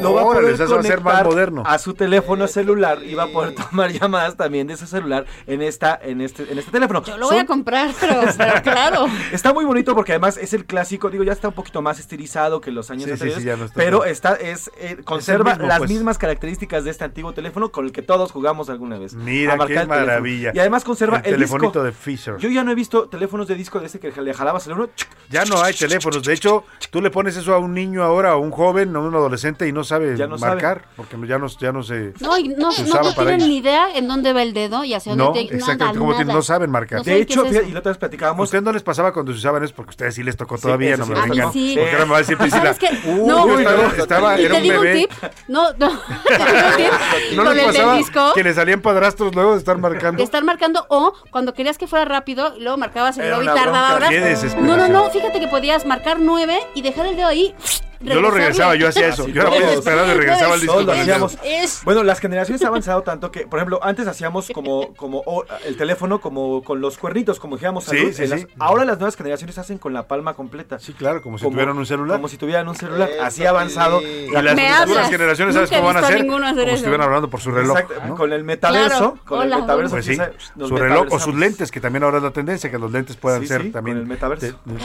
Lo va a Órale, poder o eso va a ser más conectar moderno. a su teléfono celular y va a poder tomar llamadas también de su celular en esta en este en este teléfono. Yo lo voy a comprar, pero, pero claro. Está muy bonito porque además es el clásico, digo, ya está un poquito más estilizado que los años Sí, sí, anteriores, sí, ya no está pero está es eh, conserva mismo, las pues. mismas características de este antiguo teléfono con el que todos jugamos alguna vez. Mira, qué maravilla. Y además conserva el, el, disco. telefonito de Fisher. Yo ya no he visto teléfonos de disco de ese que le jalabas el uno. Ya no hay teléfonos. De hecho, tú le pones eso a un niño ahora, a un joven, a un adolescente y no sabe Ya no sabe. marcar, porque ya no, ya no se... No, y no, se no, usaba no para tienen ellos. ni idea en dónde va el dedo y hacia dónde No, tiene exactamente, como tienen- no saben marcar. No De hecho, es fíjate, y la otra vez ¿A platicábamos. usted no les pasaba cuando se usaban eso? Porque a ustedes sí les tocó Sí, todavía, eso no sí me les vengan. Sí. Porque ahora me va a decir Priscila, ¿Sabes qué? "Uy, No. estaba, era te un digo bebé. un tip. No, no. Te digo un tip. ¿No les pasaba que le salían padrastros luego de estar marcando? De estar marcando o cuando querías que fuera rápido y luego marcabas el dedo y tardaba horas. No, no, no, fíjate que podías marcar nueve y dejar el dedo ahí. Yo lo regresaba, yo hacía eso. Yo era muy desesperado y regresaba al disco hacíamos. Es Bueno, las generaciones han avanzado tanto que, por ejemplo, antes hacíamos como, como el teléfono como con los cuernitos, como dijéramos. Sí, sí, ahora las nuevas generaciones hacen con la palma completa. Sí, claro, como si Como- tuvieran un celular. Como si tuvieran un celular. Eso, Así ha avanzado. Y la las futuras generaciones, ¿sabes cómo van a hacer? Como si estuvieran hablando por su reloj. Exacto, ¿no? Con el metaverso. Con el metaverso. Pues su reloj o sus lentes, que también ahora es la tendencia, que los lentes puedan ser también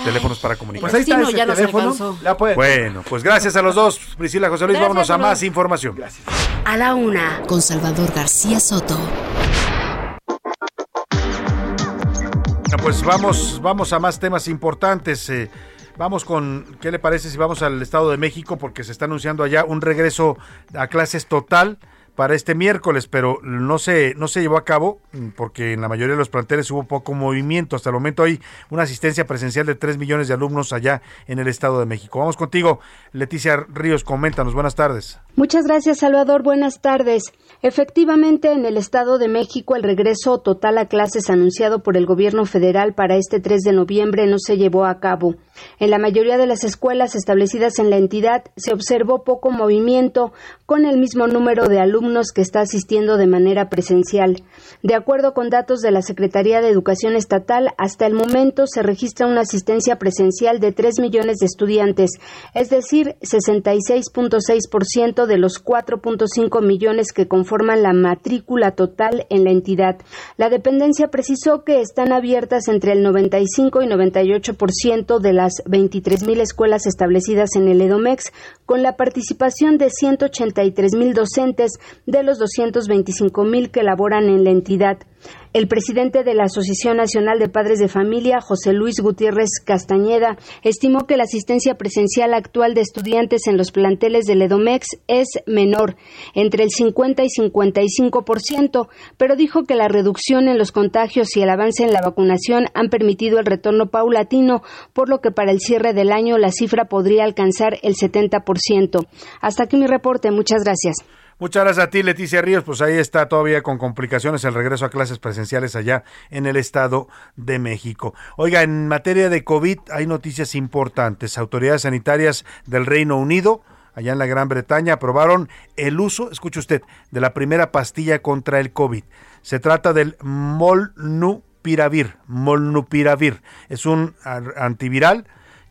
teléfonos para comunicar. Pues ahí está ese teléfono. alcanzó. Bueno, pues gracias a los dos, Priscila José Luis. Gracias, Vámonos a más información. Gracias. A la una, con Salvador García Soto. Bueno, Pues vamos, vamos a más temas importantes. eh, vamos con, ¿qué le parece si vamos al Estado de México? Porque se está anunciando allá un regreso a clases total para este miércoles, pero no se, no se llevó a cabo mm, porque en la mayoría de los planteles hubo poco movimiento. Hasta el momento hay una asistencia presencial de 3 millones de alumnos allá en el Estado de México. Vamos contigo, Leticia Ríos, coméntanos. Buenas tardes. Muchas gracias, Salvador. Buenas tardes. Efectivamente, en el Estado de México, el regreso total a clases anunciado por el gobierno federal para este 3 de noviembre no se llevó a cabo. En la mayoría de las escuelas establecidas en la entidad se observó poco movimiento con el mismo número de alumnos que está asistiendo de manera presencial. De acuerdo con datos de la Secretaría de Educación Estatal, hasta el momento se registra una asistencia presencial de 3 millones de estudiantes, es decir, 66.6% de los 4.5 millones que conforman la matrícula total en la entidad. La dependencia precisó que están abiertas entre el 95 y 98% de las 23 mil escuelas establecidas en el EDOMEX, con la participación de 183 mil docentes de los 225 mil que laboran en la entidad. El presidente de la Asociación Nacional de Padres de Familia, José Luis Gutiérrez Castañeda, estimó que la asistencia presencial actual de estudiantes en los planteles del EDOMEX es menor, entre el 50 y 55%, pero dijo que la reducción en los contagios y el avance en la vacunación han permitido el retorno paulatino, por lo que para el cierre del año la cifra podría alcanzar el 70%. Hasta aquí mi reporte. Muchas gracias. Muchas gracias a ti, Leticia Ríos. Pues ahí está todavía con complicaciones el regreso a clases presenciales allá en el Estado de México. Oiga, en materia de COVID hay noticias importantes. Autoridades sanitarias del Reino Unido, allá en la Gran Bretaña, aprobaron el uso, escuche usted, de la primera pastilla contra el COVID. Se trata del Molnupiravir. Molnupiravir. Es un antiviral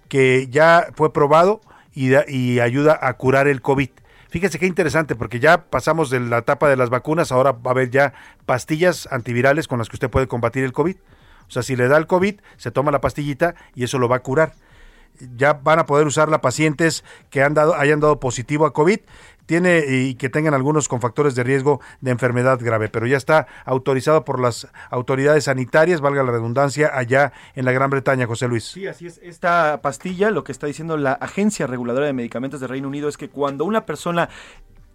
que ya fue probado y, y ayuda a curar el COVID. Fíjese qué interesante, porque ya pasamos de la etapa de las vacunas, ahora va a haber ya pastillas antivirales con las que usted puede combatir el COVID. O sea, si le da el COVID, se toma la pastillita y eso lo va a curar. Ya van a poder usarla pacientes que han dado, hayan dado positivo a COVID tiene y que tengan algunos con factores de riesgo de enfermedad grave, pero ya está autorizado por las autoridades sanitarias, valga la redundancia, allá en la Gran Bretaña, José Luis. Sí, así es. Esta pastilla, lo que está diciendo la Agencia Reguladora de Medicamentos de Reino Unido es que cuando una persona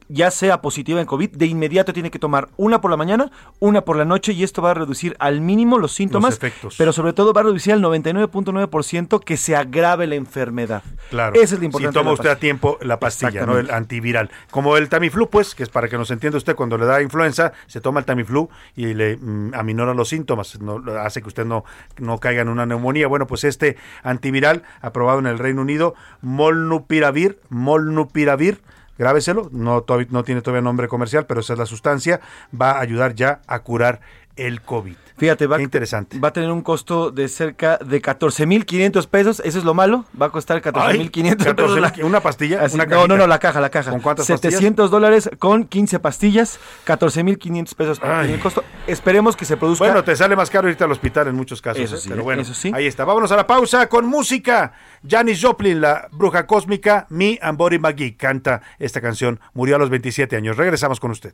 ya sea positiva en COVID, de inmediato tiene que tomar una por la mañana, una por la noche y esto va a reducir al mínimo los síntomas, pero sobre todo va a reducir al 99.9% que se agrave la enfermedad. Claro. Ese es lo importante. Si toma usted a tiempo la pastilla, ¿no? El antiviral. Como el Tamiflu, pues, que es para que nos entienda usted, cuando le da influenza, se toma el Tamiflu y le mm, aminora los síntomas, no, hace que usted no, no caiga en una neumonía. Bueno, pues este antiviral aprobado en el Reino Unido, Molnupiravir, Molnupiravir, grábeselo, no, no tiene todavía nombre comercial, pero esa es la sustancia, va a ayudar ya a curar el COVID. Fíjate, va, interesante. va a tener un costo de cerca de 14.500 pesos. Eso es lo malo. Va a costar 14.500 pesos. ¿Una pastilla? una no, no, no, la caja, la caja. ¿Con cuántas 700 dólares con 15 pastillas. 14.500 pesos el costo. Esperemos que se produzca. Bueno, te sale más caro irte al hospital en muchos casos. Eso ¿eh? sí, pero bueno, eso sí. ahí está. Vámonos a la pausa con música. Janis Joplin, la bruja cósmica, Me and Body McGee, canta esta canción. Murió a los 27 años. Regresamos con usted.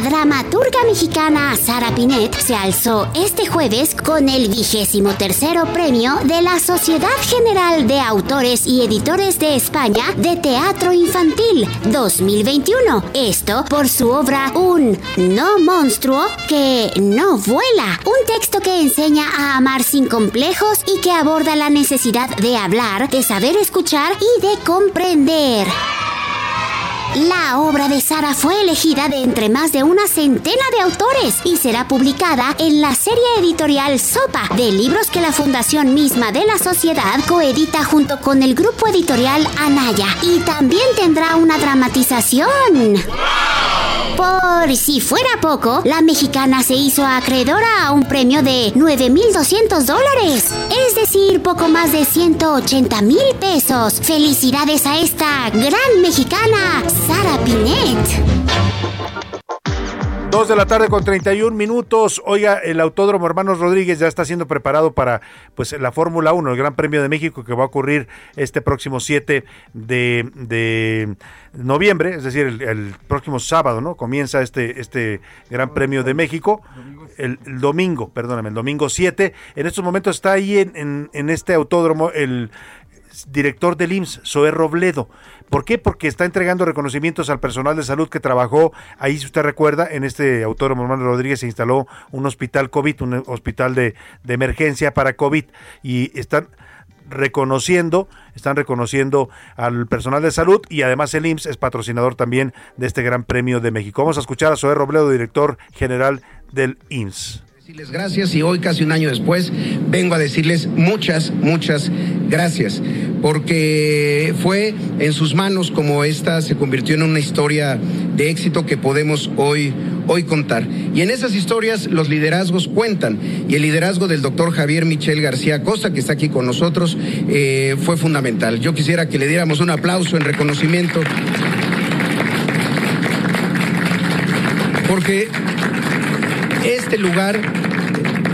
dramaturga mexicana Sara Pinet se alzó este jueves con el vigésimo tercero premio de la Sociedad General de Autores y Editores de España de Teatro Infantil 2021. Esto por su obra Un no monstruo que no vuela. Un texto que enseña a amar sin complejos y que aborda la necesidad de hablar, de saber escuchar y de comprender. La obra de Sara fue elegida de entre más de una centena de autores y será publicada en la serie editorial Sopa de libros que la fundación misma de la sociedad coedita junto con el grupo editorial Anaya y también tendrá una dramatización. Por si fuera poco, la mexicana se hizo acreedora a un premio de 9.200 dólares, es decir, poco más de 180 mil pesos. Felicidades a esta gran mexicana, Sara Pinet. Dos de la tarde con 31 minutos. Oiga, el Autódromo Hermanos Rodríguez ya está siendo preparado para pues la Fórmula 1, el Gran Premio de México que va a ocurrir este próximo 7 de, de noviembre, es decir, el, próximo sábado, ¿no? Comienza este, este Gran Premio de México. El, domingo, perdóname, el domingo 7. En estos momentos está ahí en, en, en este autódromo el director del IMSS, Zoé Robledo. ¿Por qué? Porque está entregando reconocimientos al personal de salud que trabajó ahí, si usted recuerda, en este autódromo Hermano Rodríguez se instaló un hospital COVID, un hospital de, de emergencia para COVID y están reconociendo, están reconociendo al personal de salud y además el IMSS es patrocinador también de este Gran Premio de México. Vamos a escuchar a Zoé Robledo, director general del IMSS decirles gracias y hoy casi un año después vengo a decirles muchas, muchas gracias, porque fue en sus manos como esta se convirtió en una historia de éxito que podemos hoy, hoy contar. Y en esas historias los liderazgos cuentan y el liderazgo del doctor Javier Michel García Costa, que está aquí con nosotros, eh, fue fundamental. Yo quisiera que le diéramos un aplauso en reconocimiento. Porque este lugar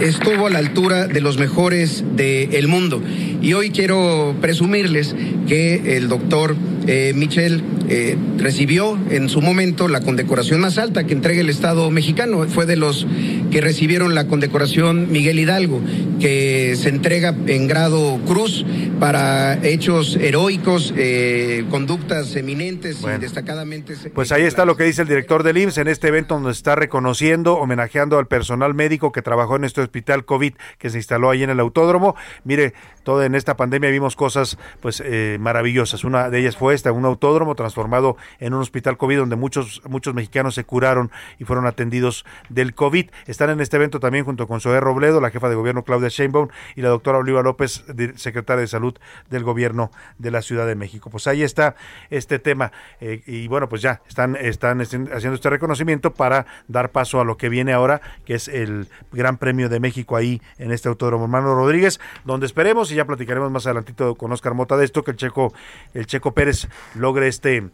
estuvo a la altura de los mejores del mundo. Y hoy quiero presumirles que el doctor eh, Michel eh, recibió en su momento la condecoración más alta que entrega el Estado mexicano. Fue de los que recibieron la condecoración Miguel Hidalgo, que se entrega en grado cruz para hechos heroicos, eh, conductas eminentes y destacadamente. Pues ahí está lo que dice el director del IMSS en este evento donde está reconociendo, homenajeando al personal médico que trabajó en este hospital COVID que se instaló ahí en el autódromo. Mire, toda en esta pandemia vimos cosas pues eh, maravillosas. Una de ellas fue esta, un autódromo transformado en un hospital COVID donde muchos muchos mexicanos se curaron y fueron atendidos del COVID. Están en este evento también junto con Zoé Robledo, la jefa de gobierno Claudia Sheinbaum y la doctora Oliva López, secretaria de Salud del gobierno de la Ciudad de México. Pues ahí está este tema eh, y bueno, pues ya están, están haciendo este reconocimiento para dar paso a lo que viene ahora, que es el Gran Premio de México ahí en este autódromo Hermano Rodríguez, donde esperemos y ya platicaremos más adelantito con Oscar Mota de esto, que el Checo, el Checo Pérez logre este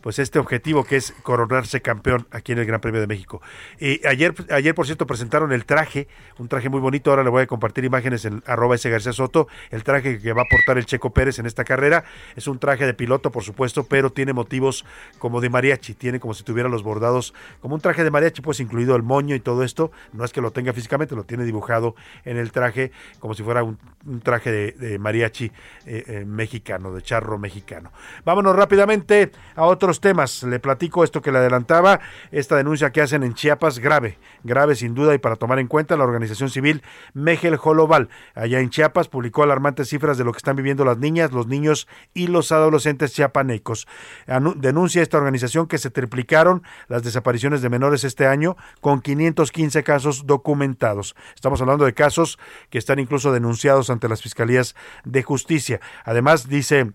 pues este objetivo que es coronarse campeón aquí en el Gran Premio de México. Y ayer, ayer por cierto, presentaron el traje, un traje muy bonito, ahora le voy a compartir imágenes en arroba ese García Soto, el traje que va a portar el Checo Pérez en esta carrera, es un traje de piloto, por supuesto, pero tiene motivos como de mariachi, tiene como si tuviera los bordados, como un traje de mariachi, pues incluido el moño y todo esto, no es que lo tenga físicamente, lo tiene dibujado en el traje como si fuera un, traje de, mariachi eh, eh, mexicano, de charro mexicano. Vámonos rápidamente a otros temas. Le platico esto que le adelantaba, esta denuncia que hacen en Chiapas, grave, grave sin duda y para tomar en cuenta la organización civil Megel Joloval, allá en Chiapas, publicó alarmantes cifras de lo que están viviendo las niñas, los niños y los adolescentes chiapanecos. Denuncia esta organización que se triplicaron las desapariciones de menores este año con 515 casos documentados. Estamos hablando de casos que están incluso denunciados ante las fiscalías de justicia. Además, dice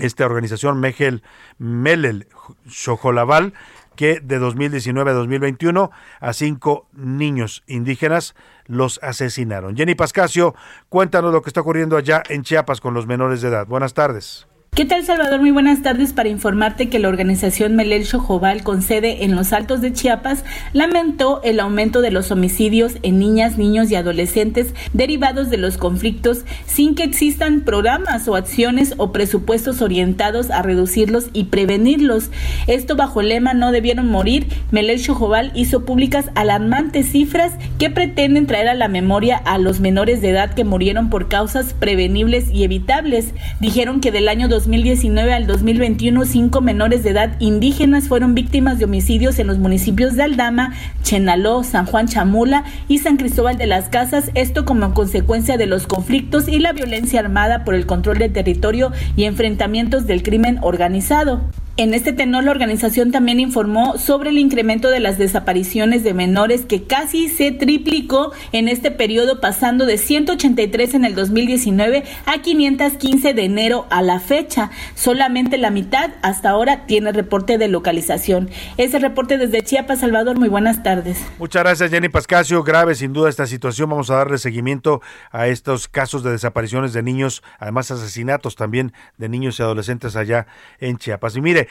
esta organización Mejel Melel Xojolaval que de 2019 a 2021 a cinco niños indígenas los asesinaron. Jenny Pascasio, cuéntanos lo que está ocurriendo allá en Chiapas con los menores de edad. Buenas tardes. ¿Qué tal Salvador? Muy buenas tardes para informarte que la organización Melel Xojobal con sede en los Altos de Chiapas lamentó el aumento de los homicidios en niñas, niños y adolescentes derivados de los conflictos sin que existan programas o acciones o presupuestos orientados a reducirlos y prevenirlos. Esto bajo el lema No debieron morir, Melel Xojobal hizo públicas alarmantes cifras que pretenden traer a la memoria a los menores de edad que murieron por causas prevenibles y evitables. Dijeron que del año 2019 al 2021, cinco menores de edad indígenas fueron víctimas de homicidios en los municipios de Aldama, Chenaló, San Juan Chamula y San Cristóbal de las Casas, esto como consecuencia de los conflictos y la violencia armada por el control del territorio y enfrentamientos del crimen organizado. En este tenor, la organización también informó sobre el incremento de las desapariciones de menores que casi se triplicó en este periodo, pasando de 183 en el 2019 a 515 de enero a la fecha. Solamente la mitad hasta ahora tiene reporte de localización. Ese reporte desde Chiapas, Salvador. Muy buenas tardes. Muchas gracias, Jenny Pascasio. Grave, sin duda, esta situación. Vamos a darle seguimiento a estos casos de desapariciones de niños, además asesinatos también de niños y adolescentes allá en Chiapas. Y mire,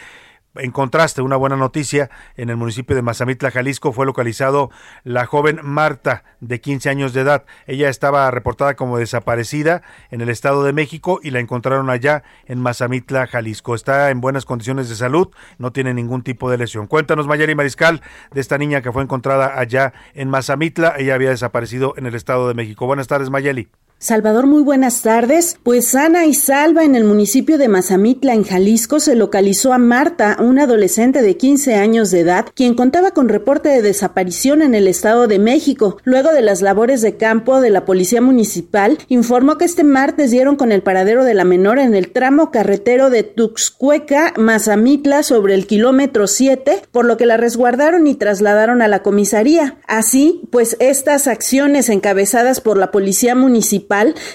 en contraste, una buena noticia, en el municipio de Mazamitla, Jalisco, fue localizado la joven Marta, de 15 años de edad. Ella estaba reportada como desaparecida en el Estado de México y la encontraron allá en Mazamitla, Jalisco. Está en buenas condiciones de salud, no tiene ningún tipo de lesión. Cuéntanos, Mayeli Mariscal, de esta niña que fue encontrada allá en Mazamitla. Ella había desaparecido en el Estado de México. Buenas tardes, Mayeli. Salvador, muy buenas tardes. Pues sana y salva en el municipio de Mazamitla, en Jalisco, se localizó a Marta, una adolescente de 15 años de edad, quien contaba con reporte de desaparición en el Estado de México. Luego de las labores de campo de la Policía Municipal, informó que este martes dieron con el paradero de la menor en el tramo carretero de Tuxcueca, Mazamitla, sobre el kilómetro 7, por lo que la resguardaron y trasladaron a la comisaría. Así, pues estas acciones encabezadas por la Policía Municipal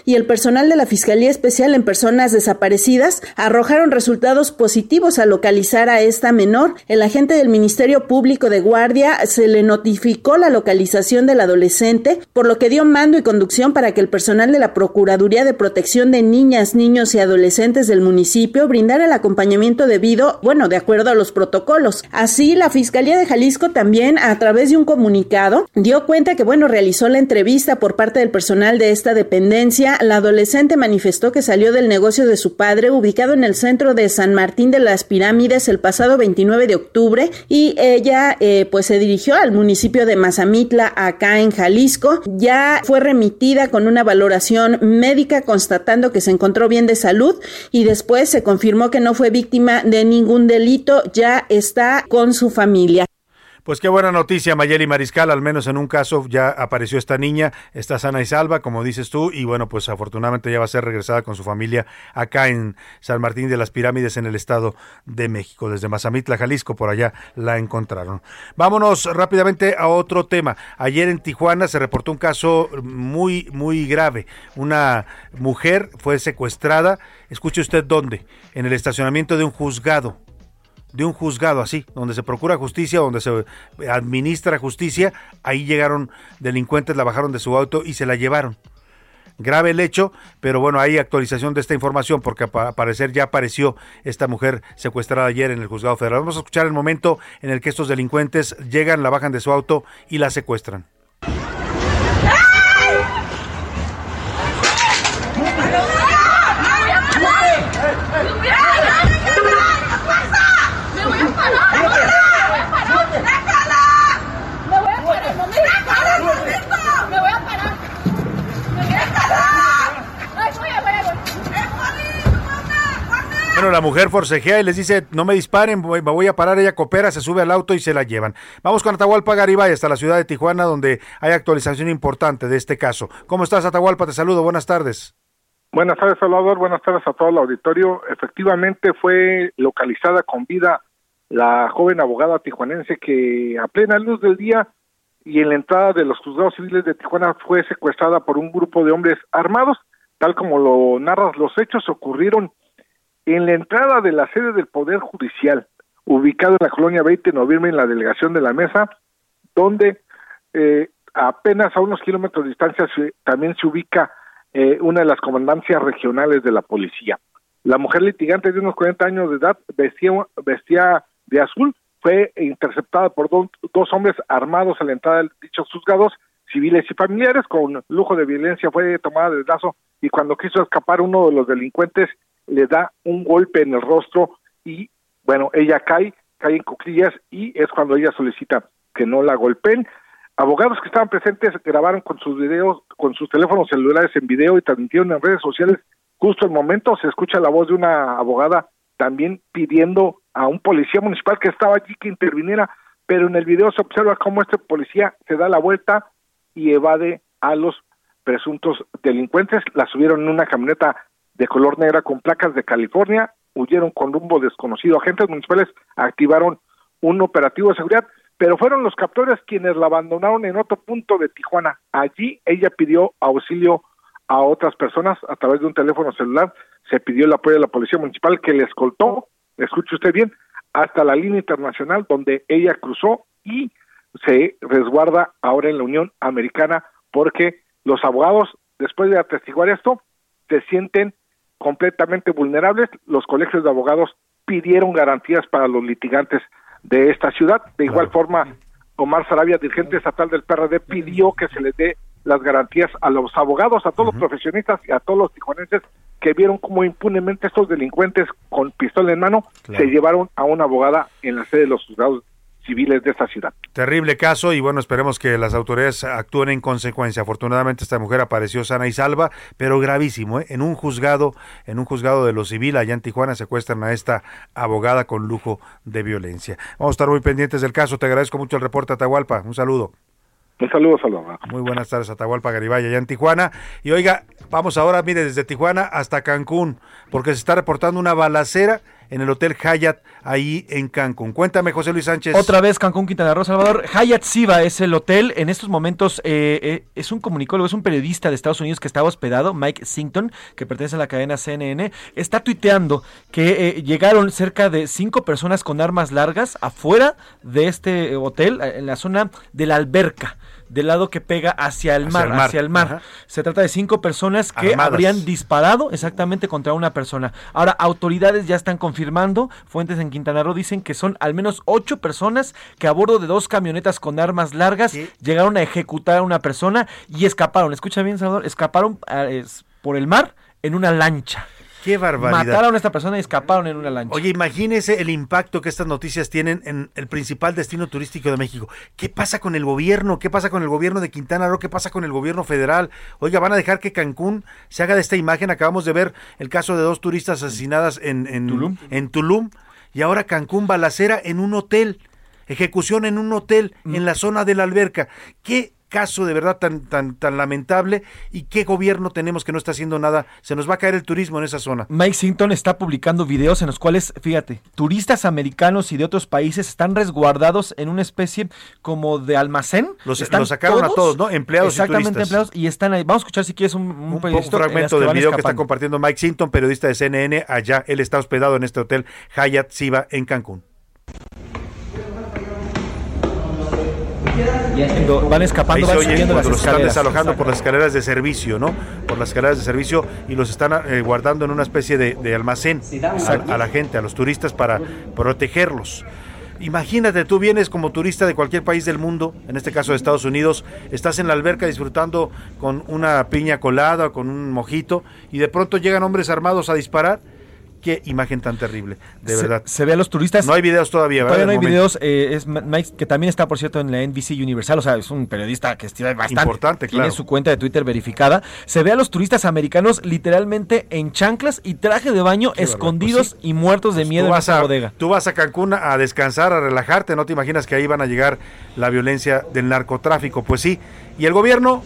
y el personal de la Fiscalía Especial en Personas Desaparecidas arrojaron resultados positivos al localizar a esta menor. El agente del Ministerio Público de Guardia se le notificó la localización del adolescente, por lo que dio mando y conducción para que el personal de la Procuraduría de Protección de Niñas, Niños y Adolescentes del municipio brindara el acompañamiento debido, bueno, de acuerdo a los protocolos. Así, la Fiscalía de Jalisco también, a través de un comunicado, dio cuenta que, bueno, realizó la entrevista por parte del personal de esta dependencia la adolescente manifestó que salió del negocio de su padre ubicado en el centro de San Martín de las Pirámides el pasado 29 de octubre y ella eh, pues se dirigió al municipio de Mazamitla acá en Jalisco. Ya fue remitida con una valoración médica constatando que se encontró bien de salud y después se confirmó que no fue víctima de ningún delito, ya está con su familia. Pues qué buena noticia, Mayeli Mariscal, al menos en un caso ya apareció esta niña, está sana y salva, como dices tú, y bueno, pues afortunadamente ya va a ser regresada con su familia acá en San Martín de las Pirámides, en el Estado de México. Desde Mazamitla, Jalisco, por allá la encontraron. Vámonos rápidamente a otro tema. Ayer en Tijuana se reportó un caso muy, muy grave. Una mujer fue secuestrada, escuche usted dónde, en el estacionamiento de un juzgado de un juzgado así, donde se procura justicia, donde se administra justicia, ahí llegaron delincuentes, la bajaron de su auto y se la llevaron. Grave el hecho, pero bueno, hay actualización de esta información porque al parecer ya apareció esta mujer secuestrada ayer en el juzgado federal. Vamos a escuchar el momento en el que estos delincuentes llegan, la bajan de su auto y la secuestran. Bueno, la mujer forcejea y les dice, no me disparen, me voy a parar, ella coopera, se sube al auto y se la llevan. Vamos con Atahualpa Garibay hasta la ciudad de Tijuana, donde hay actualización importante de este caso. ¿Cómo estás, Atahualpa? Te saludo, buenas tardes. Buenas tardes, Salvador, buenas tardes a todo el auditorio. Efectivamente fue localizada con vida la joven abogada tijuanense que a plena luz del día y en la entrada de los juzgados civiles de Tijuana fue secuestrada por un grupo de hombres armados, tal como lo narras, los hechos ocurrieron en la entrada de la sede del Poder Judicial, ubicado en la colonia 20 de noviembre en la delegación de la mesa, donde eh, apenas a unos kilómetros de distancia también se ubica eh, una de las comandancias regionales de la policía. La mujer litigante de unos 40 años de edad vestía, vestía de azul, fue interceptada por dos hombres armados a la entrada de dichos juzgados civiles y familiares con lujo de violencia fue tomada del brazo y cuando quiso escapar uno de los delincuentes le da un golpe en el rostro y bueno, ella cae, cae en cuclillas y es cuando ella solicita que no la golpeen. Abogados que estaban presentes grabaron con sus videos, con sus teléfonos celulares en video y transmitieron en redes sociales justo el momento se escucha la voz de una abogada también pidiendo a un policía municipal que estaba allí que interviniera, pero en el video se observa cómo este policía se da la vuelta y evade a los presuntos delincuentes, la subieron en una camioneta de color negra con placas de California, huyeron con rumbo desconocido. Agentes municipales activaron un operativo de seguridad, pero fueron los captores quienes la abandonaron en otro punto de Tijuana. Allí ella pidió auxilio a otras personas a través de un teléfono celular, se pidió el apoyo de la policía municipal que le escoltó, escuche usted bien, hasta la línea internacional donde ella cruzó y se resguarda ahora en la Unión Americana porque los abogados, después de atestiguar esto, se sienten completamente vulnerables. Los colegios de abogados pidieron garantías para los litigantes de esta ciudad. De igual forma, Omar Sarabia, dirigente estatal del PRD, pidió que se les dé las garantías a los abogados, a todos los profesionistas y a todos los tijuanenses que vieron cómo impunemente estos delincuentes con pistola en mano se llevaron a una abogada en la sede de los juzgados civiles de esta ciudad. Terrible caso y bueno, esperemos que las autoridades actúen en consecuencia. Afortunadamente esta mujer apareció sana y salva, pero gravísimo, ¿eh? En un juzgado, en un juzgado de lo civil allá en Tijuana secuestran a esta abogada con lujo de violencia. Vamos a estar muy pendientes del caso. Te agradezco mucho el reporte Atahualpa. Un saludo. Un saludo, Salvador. Muy buenas tardes, Atahualpa Garibay, allá en Tijuana. Y oiga, vamos ahora, mire, desde Tijuana hasta Cancún, porque se está reportando una balacera en el Hotel Hyatt ahí en Cancún. Cuéntame, José Luis Sánchez. Otra vez Cancún, Quintana Roo, Salvador. Hyatt Siva es el hotel. En estos momentos eh, eh, es un comunicólogo, es un periodista de Estados Unidos que estaba hospedado, Mike Sington, que pertenece a la cadena CNN. Está tuiteando que eh, llegaron cerca de cinco personas con armas largas afuera de este hotel, en la zona de la alberca del lado que pega hacia el mar, hacia el mar. Se trata de cinco personas que habrían disparado exactamente contra una persona. Ahora, autoridades ya están confirmando, fuentes en Quintana Roo dicen que son al menos ocho personas que a bordo de dos camionetas con armas largas llegaron a ejecutar a una persona y escaparon. Escucha bien, Salvador, escaparon eh, por el mar en una lancha. Qué barbaridad. Mataron a esta persona y escaparon en una lancha. Oye, imagínese el impacto que estas noticias tienen en el principal destino turístico de México. ¿Qué pasa con el gobierno? ¿Qué pasa con el gobierno de Quintana Roo? ¿Qué pasa con el gobierno federal? Oiga, van a dejar que Cancún se haga de esta imagen. Acabamos de ver el caso de dos turistas asesinadas en, en Tulum. En Tulum y ahora Cancún balacera en un hotel. Ejecución en un hotel en mm. la zona de la alberca. ¿Qué caso de verdad tan, tan, tan lamentable y qué gobierno tenemos que no está haciendo nada. Se nos va a caer el turismo en esa zona. Mike Sinton está publicando videos en los cuales, fíjate, turistas americanos y de otros países están resguardados en una especie como de almacén. Los, sacaron a todos, ¿no? Empleados Exactamente, empleados y están ahí. Vamos a escuchar si quieres un, un, fragmento del video que está compartiendo Mike Sinton, periodista de CNN, allá. Él está hospedado en este hotel Hyatt Siva en Cancún. Van escapando, van subiendo las los están desalojando por las escaleras de servicio, ¿no? Por las escaleras de servicio y los están eh, guardando en una especie de, almacén a, la gente, a los turistas para protegerlos. Imagínate, tú vienes como turista de cualquier país del mundo, en este caso de Estados Unidos, estás en la alberca disfrutando con una piña colada, con un mojito, y de pronto llegan hombres armados a disparar Qué imagen tan terrible, de verdad. Se ve a los turistas. No hay videos todavía, ¿verdad? Todavía no hay videos. Eh, es Mike, que también está, por cierto, en la NBC Universal. O sea, es un periodista que está bastante. Importante, claro. Tiene su cuenta de Twitter verificada. Se ve a los turistas americanos literalmente en chanclas y traje de baño, escondidos pues y muertos de pues miedo en esa bodega. Tú vas a Cancún a descansar, a relajarte. No te imaginas que ahí van a llegar la violencia del narcotráfico. Pues sí. Y el gobierno,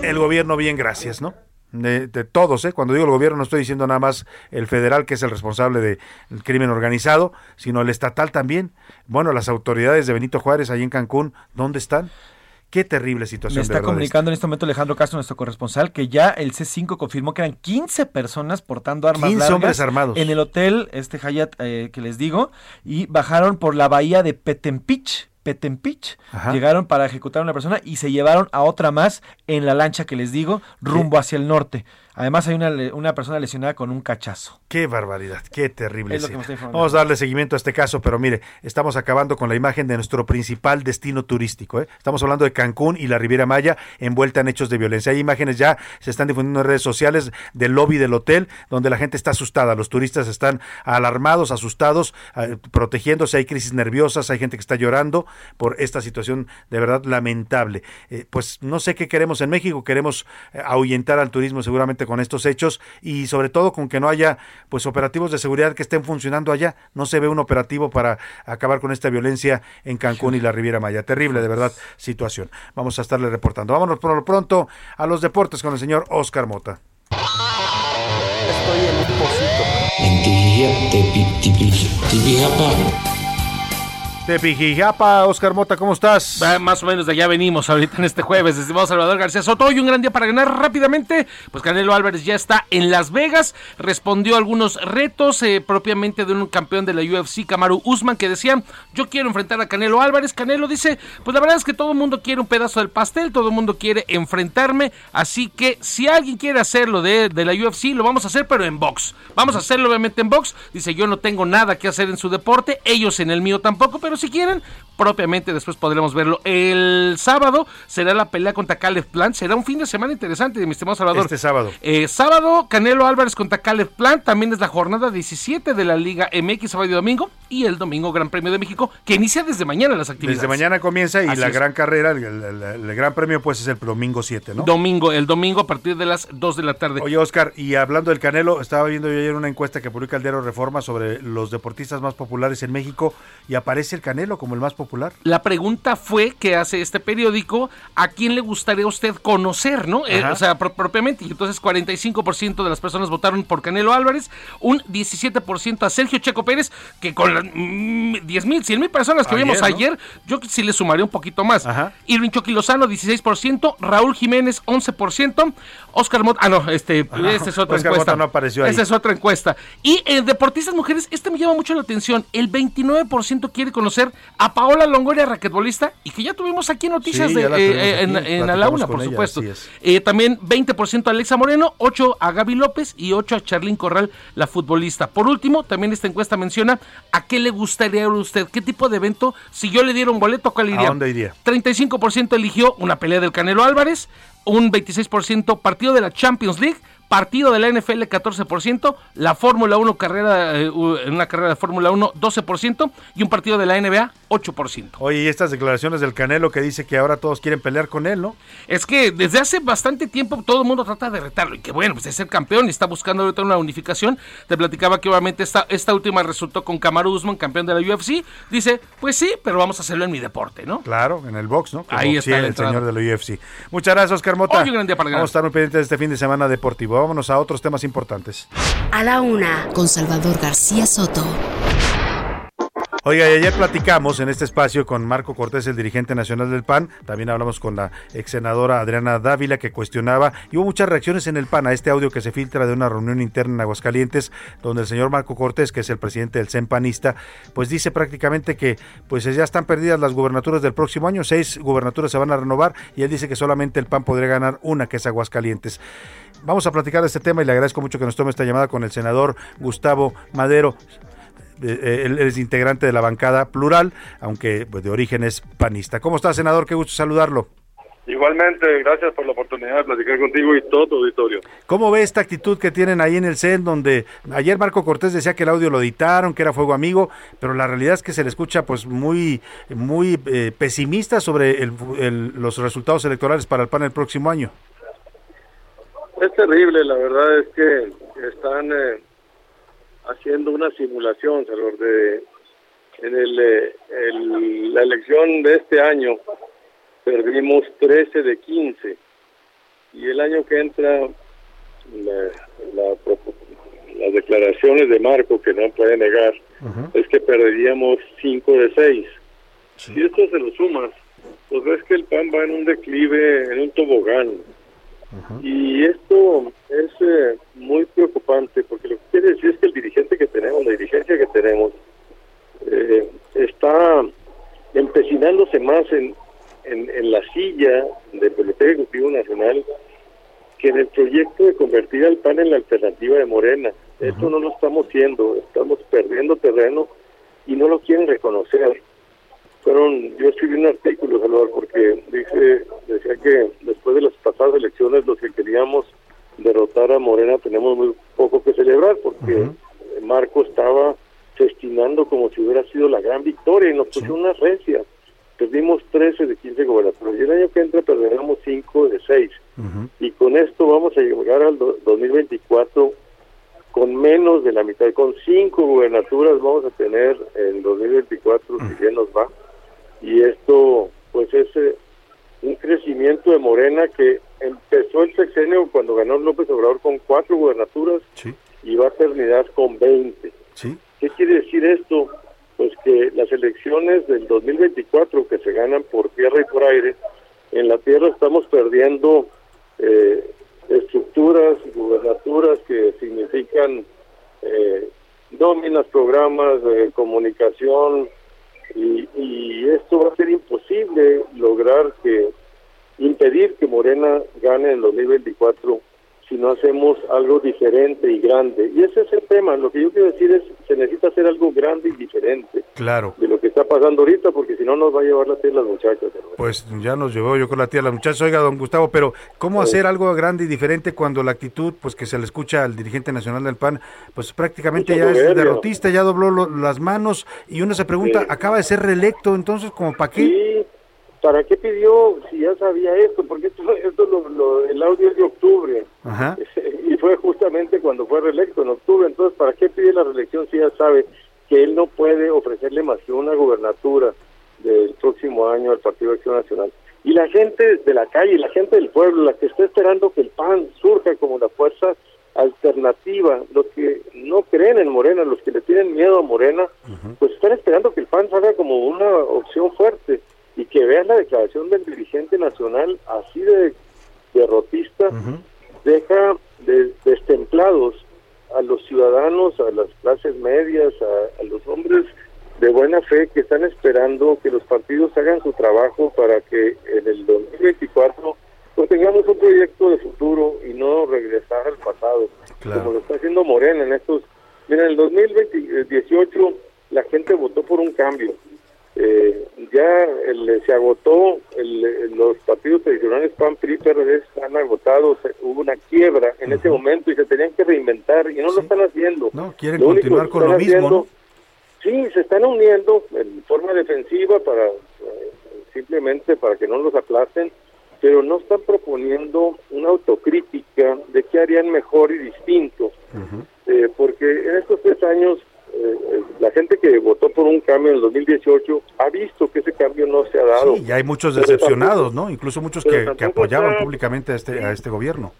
el gobierno, bien, gracias, ¿no? De, todos, ¿eh? cuando digo el gobierno no estoy diciendo nada más el federal que es el responsable del crimen organizado, sino el estatal también. Bueno, las autoridades de Benito Juárez ahí en Cancún, ¿dónde están? Qué terrible situación. Me está comunicando en este momento Alejandro Castro, nuestro corresponsal, que ya el C5 confirmó que eran 15 personas portando armas 15 hombres armados. en el hotel, este Hayat eh, que les digo, y bajaron por la bahía de Petempich, Petempich. Llegaron para ejecutar a una persona y se llevaron a otra más en la lancha que les digo, rumbo hacia el norte. Además hay una, una persona lesionada con un cachazo. Qué barbaridad, qué terrible. Vamos a darle seguimiento a este caso, pero mire, estamos acabando con la imagen de nuestro principal destino turístico. ¿eh? Estamos hablando de Cancún y la Riviera Maya envuelta en hechos de violencia. Hay imágenes ya, se están difundiendo en redes sociales del lobby del hotel, donde la gente está asustada, los turistas están alarmados, asustados, eh, protegiéndose, hay crisis nerviosas, hay gente que está llorando por esta situación de verdad lamentable. Eh, pues no sé qué queremos en México, queremos ahuyentar al turismo seguramente con estos hechos y sobre todo con que no haya pues operativos de seguridad que estén funcionando allá. No se ve un operativo para acabar con esta violencia en Cancún y la Riviera Maya. Terrible, de verdad, situación. Vamos a estarle reportando. Vámonos por lo pronto a los deportes con el señor Oscar Mota. Estoy en un pocito. Tepijijapa, Oscar Mota, ¿cómo estás? más o menos de allá venimos ahorita en este jueves. Estimado Salvador García Soto, hoy un gran día para ganar rápidamente. Pues Canelo Álvarez ya está en Las Vegas. Respondió a algunos retos eh, propiamente de un campeón de la UFC, Kamaru Usman, que decía, yo quiero enfrentar a Canelo Álvarez. Canelo dice, pues la verdad es que todo el mundo quiere un pedazo del pastel, todo el mundo quiere enfrentarme. Así que si alguien quiere hacerlo de, de la UFC, lo vamos a hacer, pero en box. Vamos a hacerlo obviamente en box. Dice, yo no tengo nada que hacer en su deporte, ellos en el mío tampoco, pero si quieren, propiamente después podremos verlo. El sábado será la pelea contra Caleb Plant, será un fin de semana interesante, mi estimado Salvador. Este sábado. Eh, sábado, Canelo Álvarez contra Caleb Plant, también es la jornada 17 de la Liga MX, sábado y domingo, y el domingo Gran Premio de México, que inicia desde mañana las actividades. Desde mañana comienza y Así la es. gran carrera, el, el- el gran premio pues es el domingo 7, ¿no? Domingo, el domingo a partir de las 2 de la tarde. Oye, Oscar, y hablando del Canelo, estaba viendo yo ayer una encuesta que publica el diario Reforma sobre los deportistas más populares en México y aparece el Canelo como el más popular. La pregunta fue que hace este periódico, ¿a quién le gustaría a usted conocer, no? Eh, Ajá. o sea, pro- propiamente. Y entonces 45% de las personas votaron por Canelo Álvarez, un 17% a Sergio Checo Pérez, que con las mm, 10 mil, 100 mil personas que Ayer, vimos ¿no? ayer, yo sí le sumaría un poquito más. Irving Chucky Lozano, 16%, Raúl Jiménez, 11%, Oscar Mota, ah, no, este, Ajá. esta es otra Oscar encuesta. Mota no apareció ahí. Esa es otra encuesta. Y en deportistas mujeres, este me llama mucho la atención. El 29% quiere conocer a Paola Longoria, raquetbolista, y que ya tuvimos aquí noticias Sí, de, eh, eh, en, aquí, en A la Una, por ella, supuesto. Eh, también 20% a Alexa Moreno, 8 a Gaby López y 8 a Charlín Corral, la futbolista. Por último, también esta encuesta menciona a qué le gustaría a usted, qué tipo de evento, si yo le diera un boleto, ¿a cuál iría? ¿A dónde iría? 35% eligió una pelea del Canelo Álvarez, un 26% partido de la Champions League, partido de la NFL 14%, la Fórmula 1 carrera eh, una carrera de Fórmula 1 12% y un partido de la NBA 8%. Oye, y estas declaraciones del Canelo que dice que ahora todos quieren pelear con él, ¿no? Es que desde hace bastante tiempo todo el mundo trata de retarlo y que bueno, pues es ser campeón y está buscando ahorita una unificación. Te platicaba que obviamente esta, esta última resultó con Kamaru Usman, campeón de la UFC. Dice, pues sí, pero vamos a hacerlo en mi deporte, ¿no? Claro, en el box, ¿no? Que Ahí boxea está el entrada. señor de la UFC. Muchas gracias, Oscar Mota. Hoy un gran día para ganar. Vamos a estar muy pendientes de este fin de semana deportivo. Vámonos a otros temas importantes. A la una, con Salvador García Soto. Oiga, y ayer platicamos en este espacio con Marco Cortés, el dirigente nacional del PAN. También hablamos con la ex senadora Adriana Dávila, que cuestionaba, y hubo muchas reacciones en el PAN a este audio que se filtra de una reunión interna en Aguascalientes, donde el señor Marco Cortés, que es el presidente del CEN panista, pues dice prácticamente que pues ya están perdidas las gubernaturas del próximo año, seis gubernaturas se van a renovar, y él dice que solamente el PAN podría ganar una, que es Aguascalientes. Vamos a platicar de este tema y le agradezco mucho que nos tome esta llamada con el senador Gustavo Madero. Eh, Él es integrante de la bancada plural, aunque pues, de origen es panista. ¿Cómo está, senador? Qué gusto saludarlo. Igualmente, gracias por la oportunidad de platicar contigo y todo tu auditorio. ¿Cómo ve esta actitud que tienen ahí en el CEN, donde ayer Marco Cortés decía que el audio lo editaron, que era fuego amigo, pero la realidad es que se le escucha pues muy, muy eh, pesimista sobre el- el- los resultados electorales para el PAN el próximo año? Es terrible, la verdad es que están eh, haciendo una simulación, Salvador, de en el, eh, el- la elección de este año perdimos 13 de 15 y el año que entra la- la las declaraciones de Marco que no puede negar es que perderíamos 5 de 6. Si esto se lo sumas, pues ves que el PAN va en un declive, en un tobogán. Y esto es eh, muy preocupante porque lo que quiere decir es que el dirigente que tenemos, la dirigencia que tenemos, eh, está empecinándose más en, en, en la silla del Comité Ejecutivo Nacional que en el proyecto de convertir al PAN en la alternativa de Morena. Esto no lo estamos haciendo, estamos perdiendo terreno y no lo quieren reconocer. Fueron, yo escribí un artículo, Salvador, porque dice, decía que después de las pasadas elecciones los que queríamos derrotar a Morena tenemos muy poco que celebrar porque Marco estaba festinando como si hubiera sido la gran victoria y nos puso una recia. Perdimos 13 de 15 gobernaturas y el año que entra perderemos 5 de 6 y con esto vamos a llegar al do- 2024 con menos de la mitad, con cinco gubernaturas vamos a tener en 2024 si bien nos va y esto pues es eh, un crecimiento de Morena que empezó el sexenio cuando ganó López Obrador con cuatro gubernaturas y va a terminar con 20. ¿Qué quiere decir esto? Pues que las elecciones del 2024 que se ganan por tierra y por aire, en la tierra estamos perdiendo eh, estructuras, gubernaturas que significan eh, nóminas, programas de comunicación y, y esto va a ser imposible lograr que impedir que Morena gane en 2024 si no hacemos algo diferente y grande. Y ese es el tema. Lo que yo quiero decir es se necesita hacer algo grande y diferente Claro. de lo que está pasando ahorita, porque si no nos va a llevar la tía de las muchachas. Pues ya nos llevó yo con la tía de las muchachas. Oiga, don Gustavo, pero ¿cómo hacer algo grande y diferente cuando la actitud, pues que se le escucha al dirigente nacional del PAN, pues prácticamente ya es derrotista, ya dobló las manos y uno se pregunta, acaba de ser reelecto, entonces, ¿como para qué? Sí, ¿para qué pidió si ya sabía esto? Porque esto, esto lo, el audio es de octubre. Y fue justamente cuando fue reelecto, en octubre. Entonces, ¿para qué pide la reelección si ya sabe que él no puede ofrecerle más que una gobernatura del próximo año al Partido de Acción Nacional. Y la gente de la calle, la gente del pueblo, la que está esperando que el PAN surja como la fuerza alternativa, los que no creen en Morena, los que le tienen miedo a Morena, pues están esperando que el PAN salga como una opción fuerte y que vean la declaración del dirigente nacional así de derrotista, deja de, destemplados a los ciudadanos, a las clases medias, a, los hombres de buena fe que están esperando que los partidos hagan su trabajo para que en el 2024 pues tengamos un proyecto de futuro y no regresar al pasado, como lo está haciendo Morena en estos... Mira, en el 2018 la gente votó por un cambio, eh, ya se agotó, los partidos tradicionales PAN, PRI, PRD están agotados, hubo una quiebra en ese momento y se tenían que reinventar y no lo están No, quieren continuar con lo mismo. Sí, se están uniendo en forma defensiva para eh, simplemente para que no los aplasten, pero no están proponiendo una autocrítica de qué harían mejor y distinto, eh, porque en estos tres años eh, la gente que votó por un cambio en el 2018 ha visto que ese cambio no se ha dado. Sí, y hay muchos decepcionados, ¿no? Incluso muchos que, apoyaban públicamente a este, a este gobierno.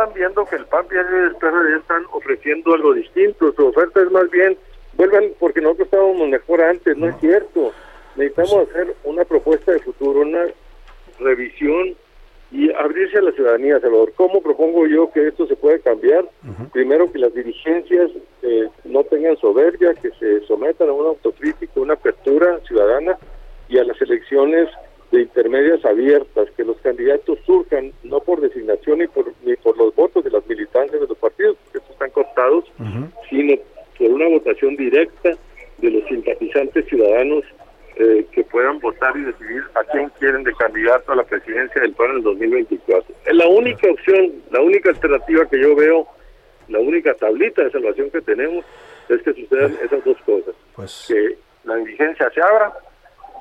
Están viendo que el PAN y el PRD están ofreciendo algo distinto. Su oferta es más bien, vuelvan porque nosotros estábamos mejor antes, no, es cierto. Necesitamos hacer una propuesta de futuro, una revisión y abrirse a la ciudadanía, Salvador. ¿Cómo propongo yo que esto se puede cambiar? Primero, que las dirigencias eh, no tengan soberbia, que se sometan a una autocrítica, una apertura ciudadana y a las elecciones de intermedias abiertas, que los candidatos surjan no por designación ni por, ni por los votos de las militantes de los partidos, porque estos están cortados, sino por una votación directa de los simpatizantes ciudadanos eh, que puedan votar y decidir a quién quieren de candidato a la presidencia del PAN en el 2024. Es la única opción, la única alternativa que yo veo, la única tablita de salvación que tenemos es que sucedan esas dos cosas. Pues... Que la diligencia se abra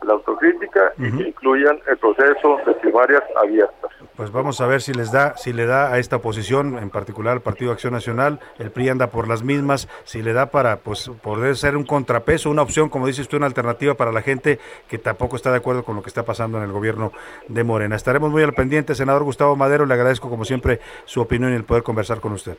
la autocrítica y que incluyan el proceso de primarias abiertas. Pues vamos a ver si les da, si le da a esta oposición, en particular al Partido Acción Nacional, el PRI anda por las mismas, si le da para pues poder ser un contrapeso, una opción, como dices tú, una alternativa para la gente que tampoco está de acuerdo con lo que está pasando en el gobierno de Morena. Estaremos muy al pendiente, senador Gustavo Madero, le agradezco como siempre su opinión y el poder conversar con usted.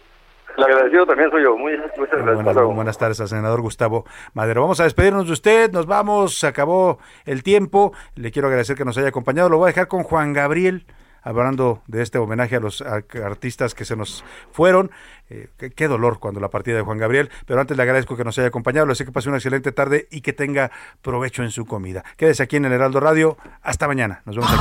El agradecido también soy yo. Muy, muchas gracias. Buenas, tardes al senador Gustavo Madero. Vamos a despedirnos de usted. Nos vamos. Se acabó el tiempo. Le quiero agradecer que nos haya acompañado. Lo voy a dejar con Juan Gabriel hablando de este homenaje a los artistas que se nos fueron. Eh, qué, dolor cuando la partida de Juan Gabriel, pero antes le agradezco que nos haya acompañado, le sé que pase una excelente tarde y que tenga provecho en su comida. Quédese aquí en el Heraldo Radio, hasta mañana, nos vemos aquí.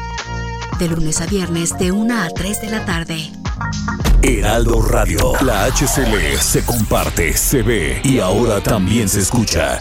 De lunes a viernes de 1 a 3 de la tarde. Heraldo Radio. La HCL se comparte, se ve y ahora también se escucha.